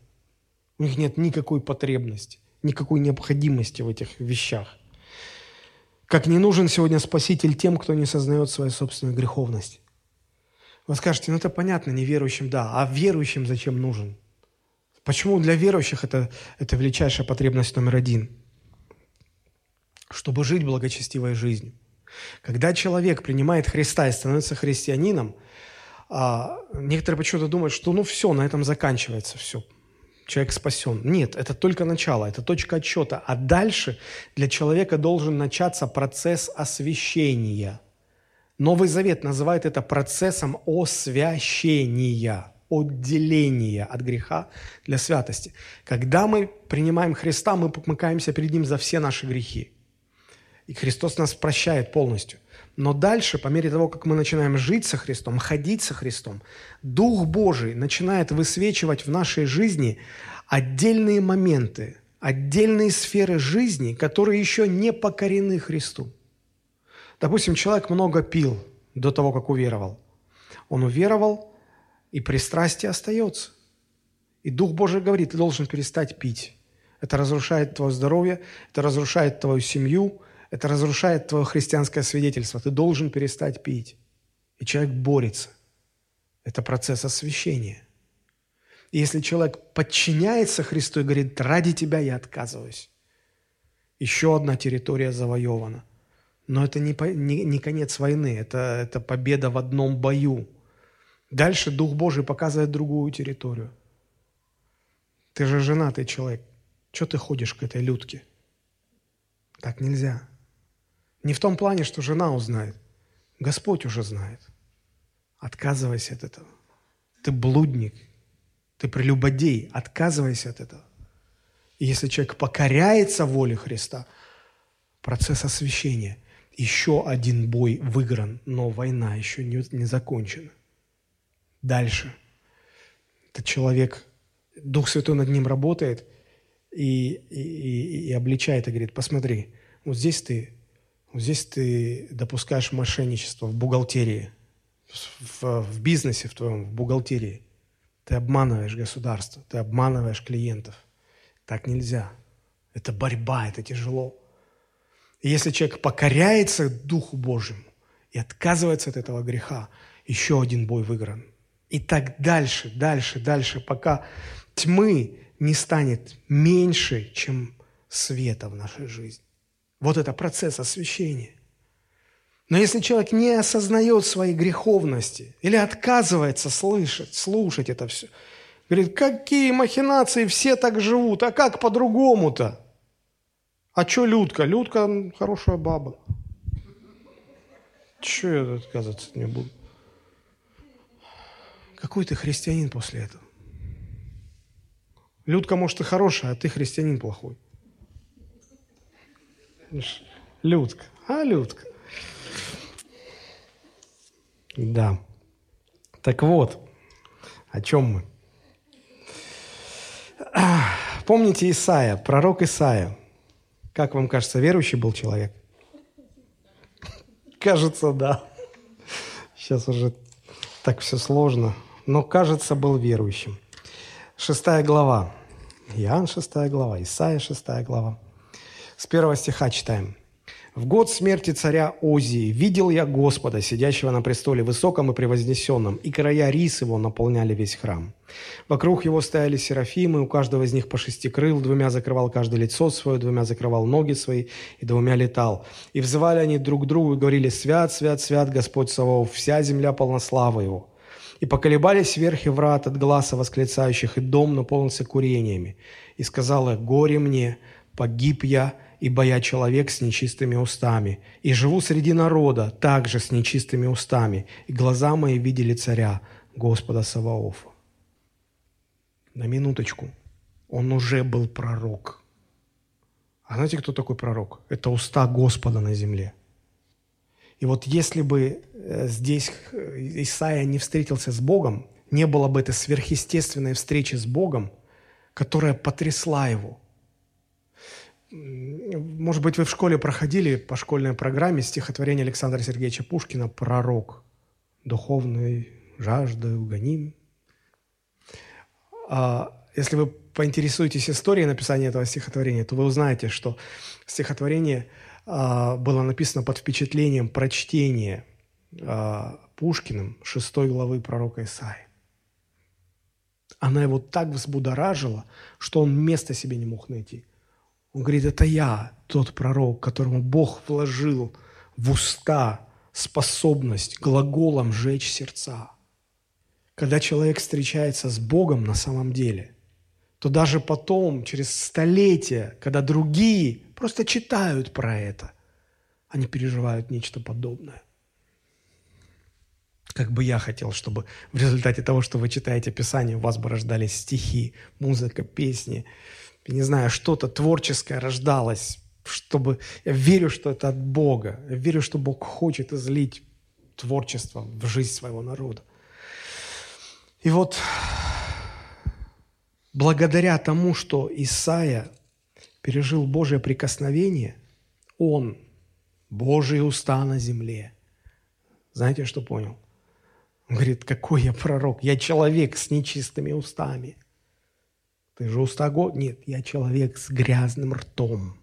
У них нет никакой потребности, никакой необходимости в этих вещах. Как не нужен сегодня Спаситель тем, кто не сознает свою собственную греховность. Вы скажете, ну это понятно, неверующим да, а верующим зачем нужен? Почему для верующих это, это величайшая потребность номер один – чтобы жить благочестивой жизнью. Когда человек принимает Христа и становится христианином, а, некоторые почему-то думают, что ну все, на этом заканчивается все. Человек спасен. Нет, это только начало, это точка отсчета. А дальше для человека должен начаться процесс освящения. Новый Завет называет это процессом освящения, отделения от греха для святости. Когда мы принимаем Христа, мы помыкаемся перед Ним за все наши грехи. И Христос нас прощает полностью. Но дальше, по мере того, как мы начинаем жить со Христом, ходить со Христом, Дух Божий начинает высвечивать в нашей жизни отдельные моменты, отдельные сферы жизни, которые еще не покорены Христу. Допустим, человек много пил до того, как уверовал. Он уверовал, и пристрастие остается. И Дух Божий говорит, ты должен перестать пить. Это разрушает твое здоровье, это разрушает твою семью, это разрушает твое христианское свидетельство. Ты должен перестать пить. И человек борется. Это процесс освящения. И если человек подчиняется Христу и говорит, ради тебя я отказываюсь, еще одна территория завоевана. Но это не, не, не конец войны, это, это победа в одном бою. Дальше Дух Божий показывает другую территорию. Ты же женатый человек. Что ты ходишь к этой людке? Так нельзя. Не в том плане, что жена узнает. Господь уже знает. Отказывайся от этого. Ты блудник, ты прелюбодей, отказывайся от этого. И если человек покоряется воле Христа, процесс освящения, еще один бой выигран, но война еще не, не закончена. Дальше. Этот человек, Дух Святой над ним работает и, и, и, и обличает и говорит, посмотри, вот здесь ты, здесь ты допускаешь мошенничество в бухгалтерии, в, в бизнесе в твоем, в бухгалтерии. Ты обманываешь государство, ты обманываешь клиентов. Так нельзя. Это борьба, это тяжело. И если человек покоряется Духу Божьему и отказывается от этого греха, еще один бой выигран. И так дальше, дальше, дальше, пока тьмы не станет меньше, чем света в нашей жизни. Вот это процесс освящения. Но если человек не осознает своей греховности или отказывается слышать, слушать это все, говорит, какие махинации, все так живут, а как по-другому-то? А что Людка? Людка хорошая баба. Че я отказываться не буду? Какой ты христианин после этого? Людка, может, и хорошая, а ты христианин плохой. Людка. А, Людка. Да. Так вот, о чем мы? Помните Исаия, пророк Исаия. Как вам кажется, верующий был человек? Кажется, да. Сейчас уже так все сложно. Но, кажется, был верующим. Шестая глава. Иоанн, шестая глава. Исаия, шестая глава. С первого стиха читаем. В год смерти царя Озии видел я Господа, сидящего на престоле высоком и превознесенном, и края рис его наполняли весь храм. Вокруг его стояли серафимы, у каждого из них по шести крыл, двумя закрывал каждое лицо свое, двумя закрывал ноги свои, и двумя летал. И взывали они друг другу и говорили, «Свят, свят, свят Господь Саваоф, вся земля полна славы Его». И поколебались верхи врат от глаза восклицающих, и дом наполнился курениями. И сказала, «Горе мне, погиб я, ибо я человек с нечистыми устами, и живу среди народа, также с нечистыми устами, и глаза мои видели царя, Господа Саваофа». На минуточку. Он уже был пророк. А знаете, кто такой пророк? Это уста Господа на земле. И вот если бы э, здесь Исаия не встретился с Богом, не было бы этой сверхъестественной встречи с Богом, которая потрясла его – может быть, вы в школе проходили по школьной программе стихотворение Александра Сергеевича Пушкина «Пророк. Духовной жаждой угоним». А если вы поинтересуетесь историей написания этого стихотворения, то вы узнаете, что стихотворение а, было написано под впечатлением прочтения а, Пушкиным шестой главы пророка Исаи. Она его так взбудоражила, что он места себе не мог найти. Он говорит, это я, тот пророк, которому Бог вложил в уста способность глаголом жечь сердца. Когда человек встречается с Богом на самом деле, то даже потом, через столетия, когда другие просто читают про это, они переживают нечто подобное. Как бы я хотел, чтобы в результате того, что вы читаете Писание, у вас бы рождались стихи, музыка, песни, не знаю, что-то творческое рождалось, чтобы... Я верю, что это от Бога. Я верю, что Бог хочет излить творчество в жизнь своего народа. И вот благодаря тому, что Исаия пережил Божье прикосновение, он, Божьи уста на земле, знаете, что понял? Он говорит, какой я пророк, я человек с нечистыми устами – ты же устаго? Нет, я человек с грязным ртом.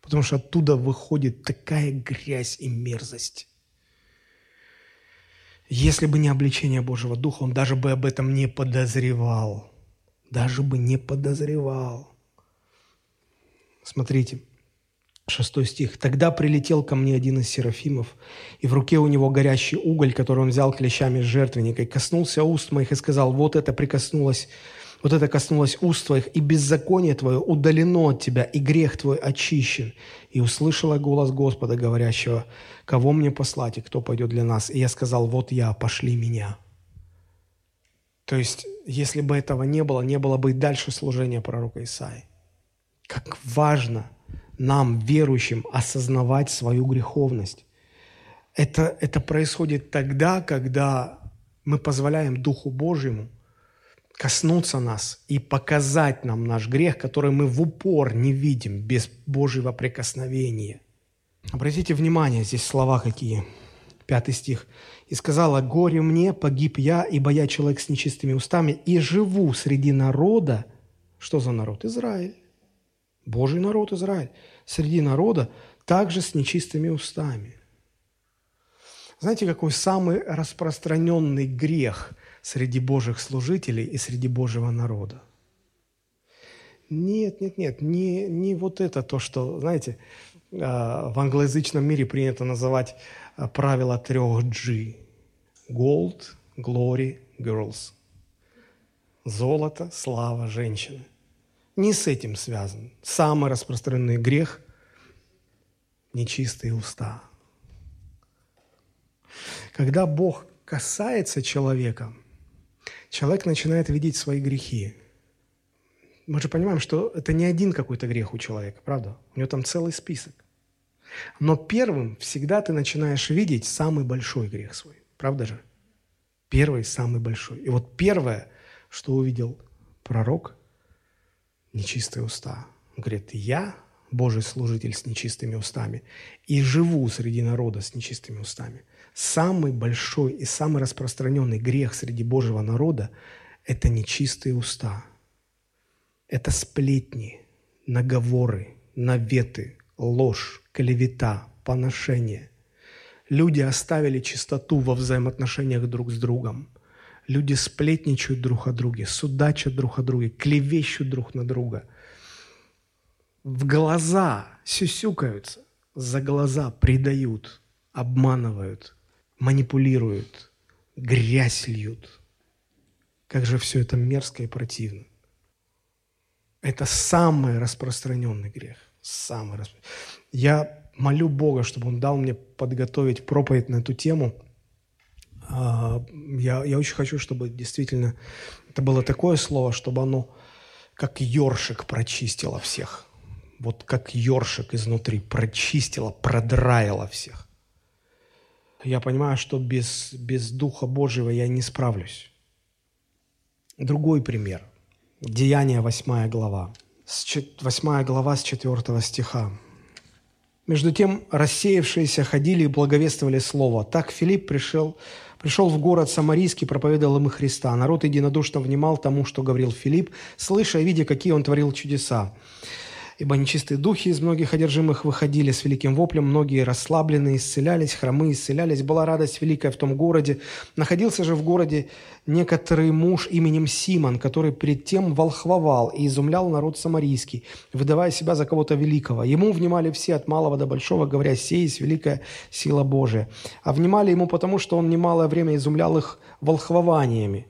Потому что оттуда выходит такая грязь и мерзость. Если бы не обличение Божьего Духа, он даже бы об этом не подозревал. даже бы не подозревал. Смотрите, шестой стих. «Тогда прилетел ко мне один из серафимов, и в руке у него горящий уголь, который он взял клещами с жертвенника, и коснулся уст моих и сказал, вот это прикоснулось вот это коснулось уст твоих, и беззаконие твое удалено от тебя, и грех твой очищен. И услышала голос Господа, говорящего, кого мне послать, и кто пойдет для нас? И я сказал, вот я, пошли меня. То есть, если бы этого не было, не было бы и дальше служения пророка Исаи. Как важно нам, верующим, осознавать свою греховность. Это, это происходит тогда, когда мы позволяем Духу Божьему – коснуться нас и показать нам наш грех, который мы в упор не видим без Божьего прикосновения. Обратите внимание, здесь слова какие. Пятый стих. «И сказала, горе мне, погиб я, ибо я человек с нечистыми устами, и живу среди народа». Что за народ? Израиль. Божий народ Израиль. Среди народа также с нечистыми устами. Знаете, какой самый распространенный грех среди Божьих служителей и среди Божьего народа. Нет, нет, нет, не, не вот это то, что, знаете, а, в англоязычном мире принято называть а, правило трех G. Gold, glory, girls. Золото, слава, женщины. Не с этим связан. Самый распространенный грех – нечистые уста. Когда Бог касается человека – человек начинает видеть свои грехи. Мы же понимаем, что это не один какой-то грех у человека, правда? У него там целый список. Но первым всегда ты начинаешь видеть самый большой грех свой. Правда же? Первый, самый большой. И вот первое, что увидел пророк, нечистые уста. Он говорит, я Божий служитель с нечистыми устами и живу среди народа с нечистыми устами. Самый большой и самый распространенный грех среди Божьего народа – это нечистые уста. Это сплетни, наговоры, наветы, ложь, клевета, поношение. Люди оставили чистоту во взаимоотношениях друг с другом. Люди сплетничают друг о друге, судачат друг о друге, клевещут друг на друга. В глаза сюсюкаются, за глаза предают, обманывают – манипулируют, грязь льют. Как же все это мерзко и противно. Это самый распространенный грех. Самый распространенный. Я молю Бога, чтобы Он дал мне подготовить проповедь на эту тему. А, я, я очень хочу, чтобы действительно это было такое слово, чтобы оно как ёршик прочистило всех. Вот как ёршик изнутри прочистило, продраило всех я понимаю, что без, без Духа Божьего я не справлюсь. Другой пример. Деяние 8 глава. 8 глава с 4 стиха. Между тем рассеявшиеся ходили и благовествовали Слово. Так Филипп пришел, пришел в город Самарийский, проповедовал им Христа. Народ единодушно внимал тому, что говорил Филипп, слыша и видя, какие он творил чудеса ибо нечистые духи из многих одержимых выходили с великим воплем, многие расслабленные исцелялись, хромые исцелялись, была радость великая в том городе. Находился же в городе некоторый муж именем Симон, который перед тем волхвовал и изумлял народ самарийский, выдавая себя за кого-то великого. Ему внимали все от малого до большого, говоря, «Сей есть великая сила Божия». А внимали ему потому, что он немалое время изумлял их волхвованиями.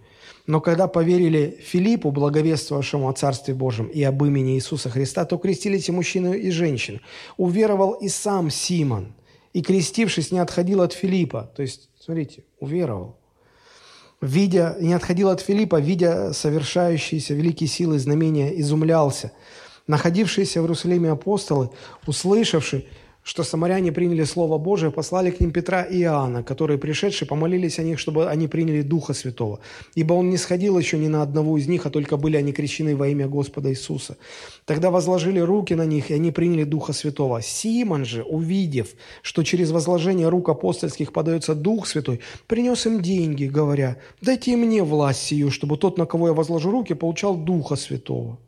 Но когда поверили Филиппу, благовествовавшему о Царстве Божьем и об имени Иисуса Христа, то крестились и мужчины, и женщины. Уверовал и сам Симон, и, крестившись, не отходил от Филиппа. То есть, смотрите, уверовал. Видя, не отходил от Филиппа, видя совершающиеся великие силы знамения, изумлялся. Находившиеся в Иерусалиме апостолы, услышавшие, что самаряне приняли Слово Божие, послали к ним Петра и Иоанна, которые, пришедшие, помолились о них, чтобы они приняли Духа Святого. Ибо он не сходил еще ни на одного из них, а только были они крещены во имя Господа Иисуса. Тогда возложили руки на них, и они приняли Духа Святого. Симон же, увидев, что через возложение рук апостольских подается Дух Святой, принес им деньги, говоря, «Дайте мне власть сию, чтобы тот, на кого я возложу руки, получал Духа Святого».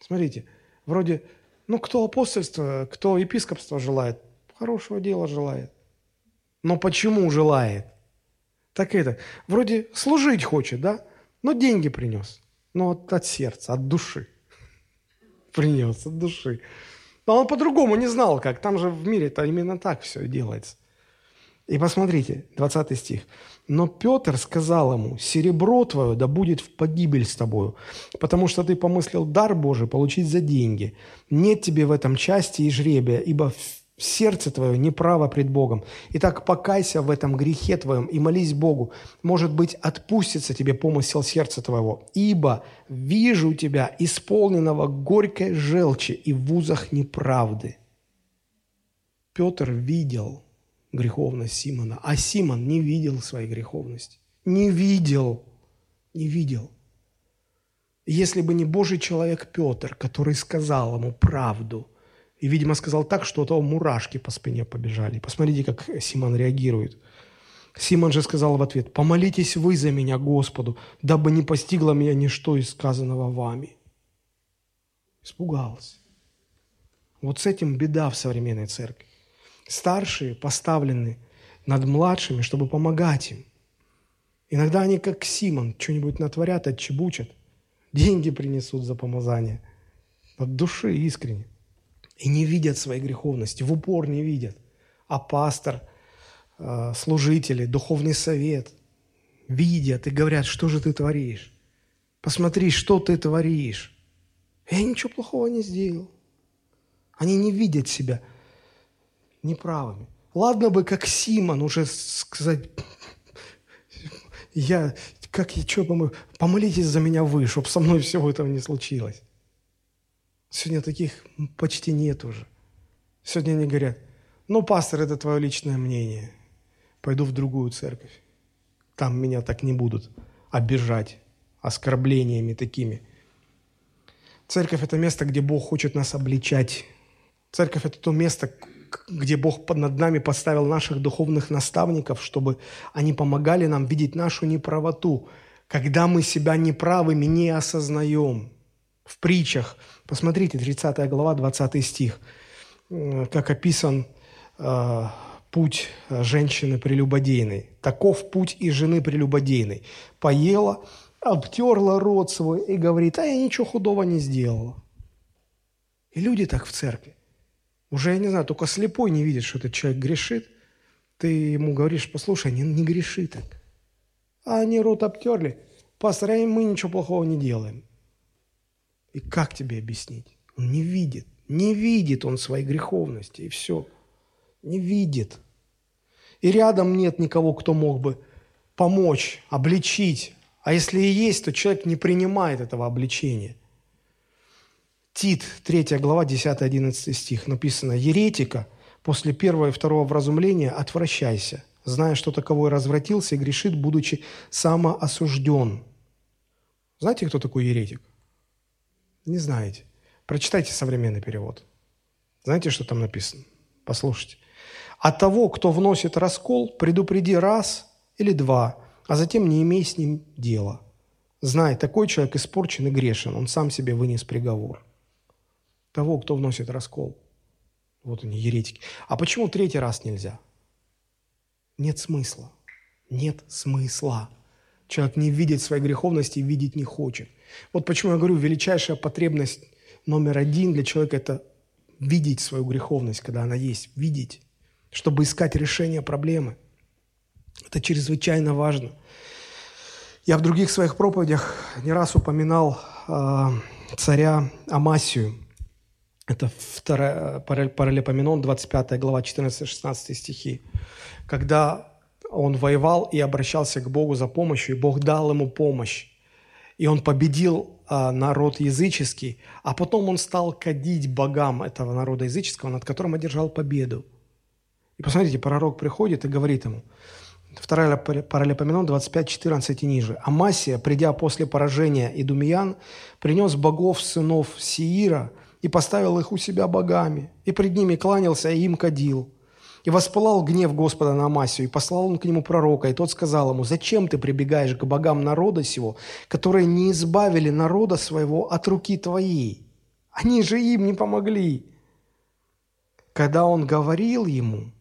Смотрите, вроде ну, кто апостольство, кто епископство желает, хорошего дела желает. Но почему желает? Так это, вроде служить хочет, да? Но деньги принес. Ну, от, от сердца, от души. Принес от души. Но он по-другому не знал, как. Там же в мире-то именно так все делается. И посмотрите, 20 стих. «Но Петр сказал ему, серебро твое да будет в погибель с тобою, потому что ты помыслил дар Божий получить за деньги. Нет тебе в этом части и жребия, ибо сердце твое неправо пред Богом. Итак, покайся в этом грехе твоем и молись Богу. Может быть, отпустится тебе помысел сердца твоего. Ибо вижу тебя, исполненного горькой желчи и в вузах неправды». Петр видел – греховность Симона, а Симон не видел своей греховности. Не видел, не видел. Если бы не Божий человек Петр, который сказал ему правду, и, видимо, сказал так, что у того мурашки по спине побежали. Посмотрите, как Симон реагирует. Симон же сказал в ответ, «Помолитесь вы за меня Господу, дабы не постигло меня ничто из сказанного вами». Испугался. Вот с этим беда в современной церкви. Старшие поставлены над младшими, чтобы помогать им. Иногда они, как Симон, что-нибудь натворят, отчебучат, деньги принесут за помазание. От души искренне. И не видят своей греховности, в упор не видят. А пастор, э, служители, духовный совет видят и говорят, что же ты творишь? Посмотри, что ты творишь. Я ничего плохого не сделал. Они не видят себя – неправыми. Ладно бы, как Симон, уже сказать, я, как я, что, помолитесь за меня вы, чтобы со мной всего этого не случилось. Сегодня таких почти нет уже. Сегодня они говорят, ну, пастор, это твое личное мнение. Пойду в другую церковь. Там меня так не будут обижать оскорблениями такими. Церковь – это место, где Бог хочет нас обличать. Церковь – это то место, где Бог над нами поставил наших духовных наставников, чтобы они помогали нам видеть нашу неправоту, когда мы себя неправыми не осознаем. В притчах, посмотрите, 30 глава, 20 стих, как описан э, путь женщины прелюбодейной. Таков путь и жены прелюбодейной. Поела, обтерла рот свой и говорит, а я ничего худого не сделала. И люди так в церкви. Уже, я не знаю, только слепой не видит, что этот человек грешит. Ты ему говоришь, послушай, не, не греши так. А они рот обтерли. Пастор, а мы ничего плохого не делаем. И как тебе объяснить? Он не видит. Не видит он своей греховности, и все. Не видит. И рядом нет никого, кто мог бы помочь, обличить. А если и есть, то человек не принимает этого обличения – Тит, 3 глава, 10-11 стих, написано «Еретика, после первого и второго вразумления отвращайся, зная, что таковой развратился и грешит, будучи самоосужден». Знаете, кто такой еретик? Не знаете. Прочитайте современный перевод. Знаете, что там написано? Послушайте. «А того, кто вносит раскол, предупреди раз или два, а затем не имей с ним дела. Знай, такой человек испорчен и грешен, он сам себе вынес приговор» того, кто вносит раскол. Вот они, еретики. А почему третий раз нельзя? Нет смысла. Нет смысла. Человек не видит своей греховности видеть не хочет. Вот почему я говорю, величайшая потребность номер один для человека – это видеть свою греховность, когда она есть, видеть, чтобы искать решение проблемы. Это чрезвычайно важно. Я в других своих проповедях не раз упоминал э, царя Амасию – это вторая, Паралипоменон, 25 глава, 14-16 стихи. Когда он воевал и обращался к Богу за помощью, и Бог дал ему помощь. И он победил а, народ языческий, а потом он стал кадить богам этого народа языческого, над которым одержал победу. И посмотрите, пророк приходит и говорит ему, 2 Паралипоменон 25-14 и ниже. «Амасия, придя после поражения Идумиян, принес богов сынов Сиира – и поставил их у себя богами, и пред ними кланялся, и им кадил. И воспылал гнев Господа на Амасию, и послал он к нему пророка, и тот сказал ему, «Зачем ты прибегаешь к богам народа сего, которые не избавили народа своего от руки твоей? Они же им не помогли». Когда он говорил ему,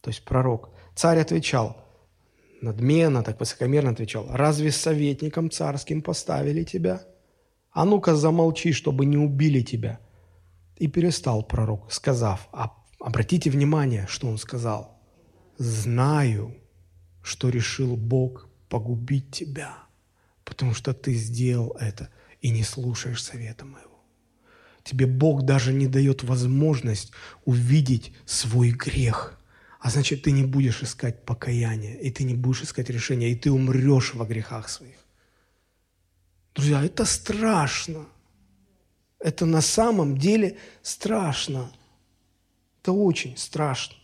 то есть пророк, царь отвечал, надменно, так высокомерно отвечал, «Разве советником царским поставили тебя?» А ну-ка замолчи, чтобы не убили тебя. И перестал пророк, сказав, а обратите внимание, что он сказал. Знаю, что решил Бог погубить тебя, потому что ты сделал это и не слушаешь совета моего. Тебе Бог даже не дает возможность увидеть свой грех. А значит, ты не будешь искать покаяния, и ты не будешь искать решения, и ты умрешь во грехах своих. Друзья, это страшно. Это на самом деле страшно. Это очень страшно.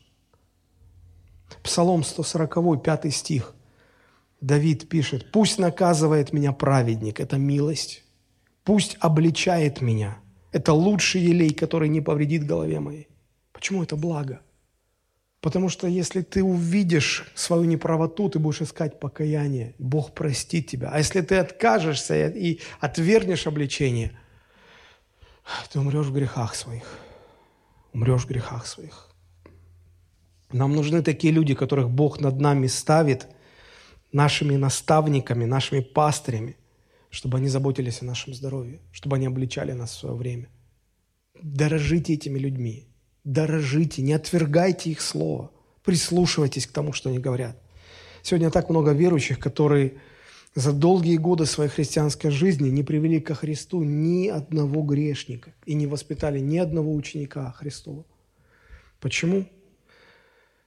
Псалом 140, 5 стих. Давид пишет, «Пусть наказывает меня праведник, это милость. Пусть обличает меня, это лучший елей, который не повредит голове моей». Почему это благо? Потому что если ты увидишь свою неправоту, ты будешь искать покаяние. Бог простит тебя. А если ты откажешься и отвергнешь обличение, ты умрешь в грехах своих. Умрешь в грехах своих. Нам нужны такие люди, которых Бог над нами ставит, нашими наставниками, нашими пастырями, чтобы они заботились о нашем здоровье, чтобы они обличали нас в свое время. Дорожите этими людьми дорожите, не отвергайте их слово, прислушивайтесь к тому, что они говорят. Сегодня так много верующих, которые за долгие годы своей христианской жизни не привели ко Христу ни одного грешника и не воспитали ни одного ученика Христова. Почему?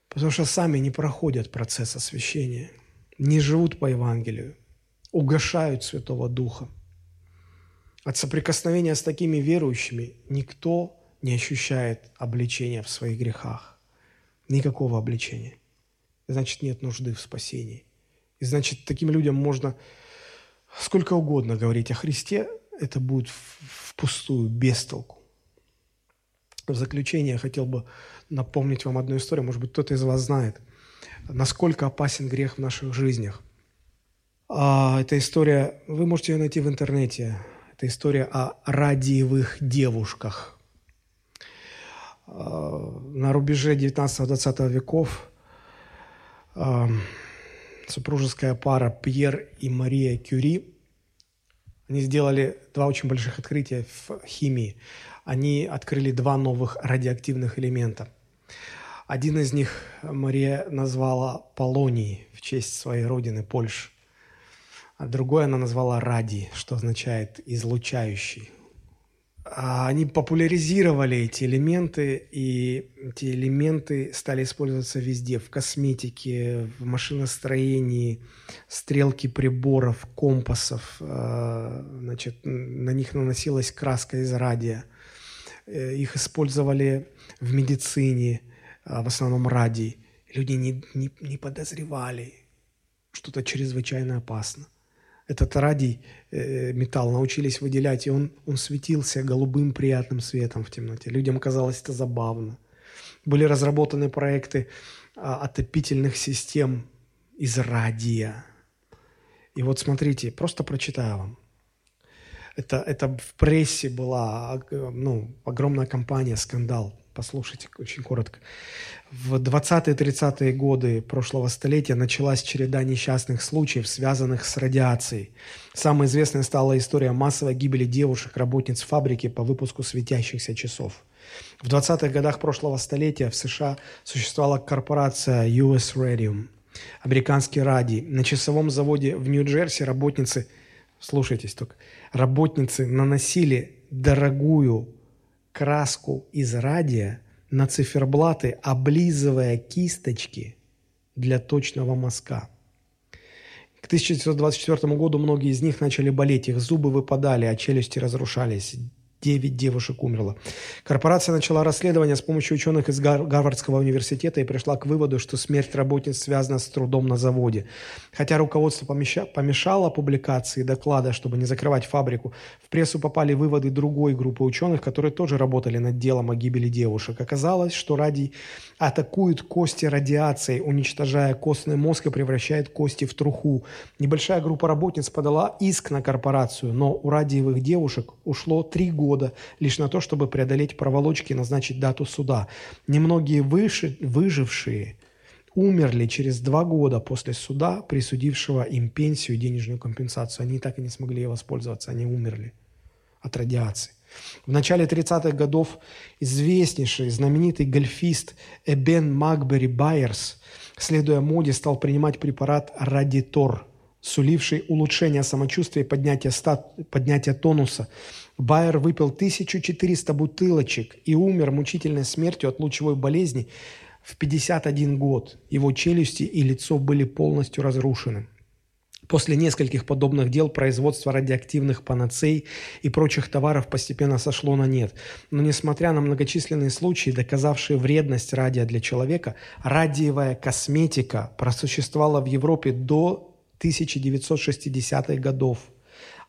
Потому что сами не проходят процесс освящения, не живут по Евангелию, угошают Святого Духа. От соприкосновения с такими верующими никто не ощущает обличения в своих грехах. Никакого обличения. Значит, нет нужды в спасении. И значит, таким людям можно сколько угодно говорить о Христе, это будет впустую, без толку. В заключение я хотел бы напомнить вам одну историю, может быть, кто-то из вас знает, насколько опасен грех в наших жизнях. А, эта история, вы можете ее найти в интернете, это история о радиевых девушках. Э, на рубеже 19-20 веков э, супружеская пара Пьер и Мария Кюри, они сделали два очень больших открытия в химии. Они открыли два новых радиоактивных элемента. Один из них Мария назвала полоний в честь своей родины Польши, а другой она назвала радий, что означает излучающий, они популяризировали эти элементы, и эти элементы стали использоваться везде, в косметике, в машиностроении, стрелки приборов, компасов, а, значит, на них наносилась краска из радия. Э, их использовали в медицине, а, в основном радий. Люди не, не, не подозревали, что это чрезвычайно опасно этот радий э, металл научились выделять, и он, он светился голубым приятным светом в темноте. Людям казалось это забавно. Были разработаны проекты а, отопительных систем из радия. И вот смотрите, просто прочитаю вам. Это, это в прессе была ну, огромная компания, скандал. Послушайте, очень коротко. В 20-30-е годы прошлого столетия началась череда несчастных случаев, связанных с радиацией. Самой известной стала история массовой гибели девушек, работниц фабрики по выпуску светящихся часов. В 20-х годах прошлого столетия в США существовала корпорация US Radium, американский радий. На часовом заводе в Нью-Джерси работницы, слушайтесь только, работницы наносили дорогую краску из радия на циферблаты, облизывая кисточки для точного мазка. К 1924 году многие из них начали болеть, их зубы выпадали, а челюсти разрушались. 9 девушек умерло. Корпорация начала расследование с помощью ученых из Гар- Гарвардского университета и пришла к выводу, что смерть работниц связана с трудом на заводе. Хотя руководство помешало публикации доклада, чтобы не закрывать фабрику, в прессу попали выводы другой группы ученых, которые тоже работали над делом о гибели девушек. Оказалось, что радий атакует кости радиацией, уничтожая костный мозг и превращает кости в труху. Небольшая группа работниц подала иск на корпорацию, но у радиевых девушек ушло три года года лишь на то, чтобы преодолеть проволочки и назначить дату суда. Немногие выше, выжившие умерли через два года после суда, присудившего им пенсию и денежную компенсацию. Они так и не смогли ей воспользоваться, они умерли. от радиации. В начале 30-х годов известнейший, знаменитый гольфист Эбен Макбери Байерс, следуя моде, стал принимать препарат Радитор, суливший улучшение самочувствия и поднятие, стат... поднятие тонуса. Байер выпил 1400 бутылочек и умер мучительной смертью от лучевой болезни в 51 год. Его челюсти и лицо были полностью разрушены. После нескольких подобных дел производство радиоактивных панацей и прочих товаров постепенно сошло на нет. Но несмотря на многочисленные случаи, доказавшие вредность радия для человека, радиевая косметика просуществовала в Европе до 1960-х годов.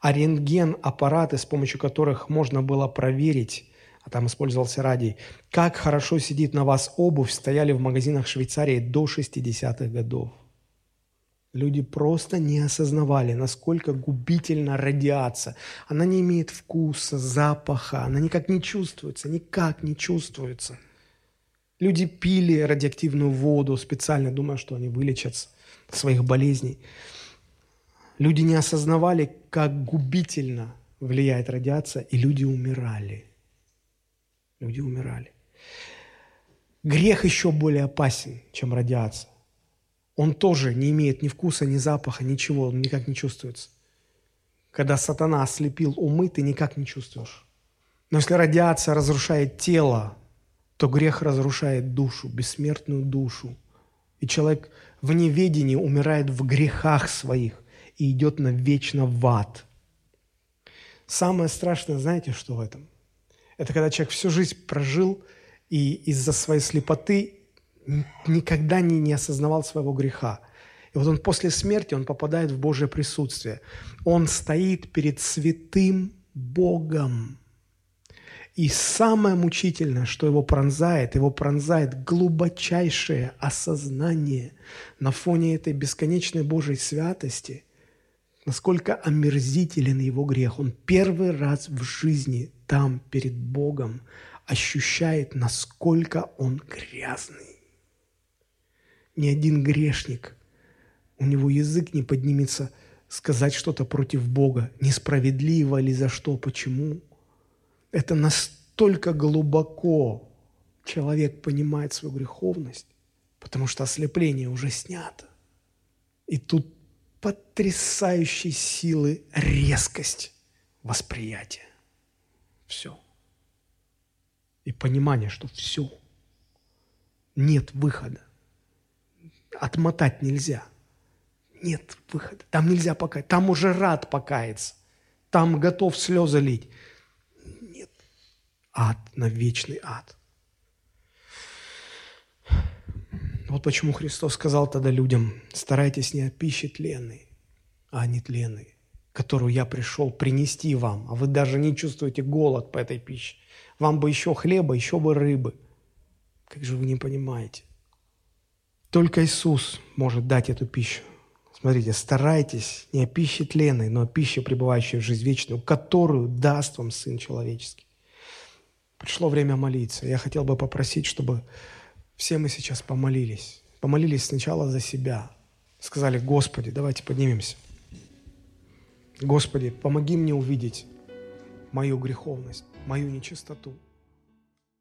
А рентген-аппараты, с помощью которых можно было проверить, а там использовался радий, как хорошо сидит на вас обувь, стояли в магазинах Швейцарии до 60-х годов. Люди просто не осознавали, насколько губительна радиация. Она не имеет вкуса, запаха, она никак не чувствуется, никак не чувствуется. Люди пили радиоактивную воду специально, думая, что они вылечатся своих болезней. Люди не осознавали, как губительно влияет радиация, и люди умирали. Люди умирали. Грех еще более опасен, чем радиация он тоже не имеет ни вкуса, ни запаха, ничего, он никак не чувствуется. Когда сатана ослепил умы, ты никак не чувствуешь. Но если радиация разрушает тело, то грех разрушает душу, бессмертную душу. И человек в неведении умирает в грехах своих и идет навечно в ад. Самое страшное, знаете, что в этом? Это когда человек всю жизнь прожил и из-за своей слепоты никогда не, не осознавал своего греха. И вот он после смерти, он попадает в Божье присутствие. Он стоит перед святым Богом. И самое мучительное, что его пронзает, его пронзает глубочайшее осознание на фоне этой бесконечной Божьей святости, насколько омерзителен его грех. Он первый раз в жизни там, перед Богом, ощущает, насколько он грязный ни один грешник, у него язык не поднимется сказать что-то против Бога, несправедливо ли за что, почему. Это настолько глубоко человек понимает свою греховность, потому что ослепление уже снято. И тут потрясающей силы резкость восприятия. Все. И понимание, что все. Нет выхода отмотать нельзя. Нет выхода. Там нельзя покаяться. Там уже рад покаяться. Там готов слезы лить. Нет. Ад на вечный ад. Вот почему Христос сказал тогда людям, старайтесь не от пищи тленной, а не тленной, которую я пришел принести вам, а вы даже не чувствуете голод по этой пище. Вам бы еще хлеба, еще бы рыбы. Как же вы не понимаете? Только Иисус может дать эту пищу. Смотрите, старайтесь не о пище тленной, но о пище, пребывающей в жизнь вечную, которую даст вам Сын Человеческий. Пришло время молиться. Я хотел бы попросить, чтобы все мы сейчас помолились. Помолились сначала за себя. Сказали, Господи, давайте поднимемся. Господи, помоги мне увидеть мою греховность, мою нечистоту.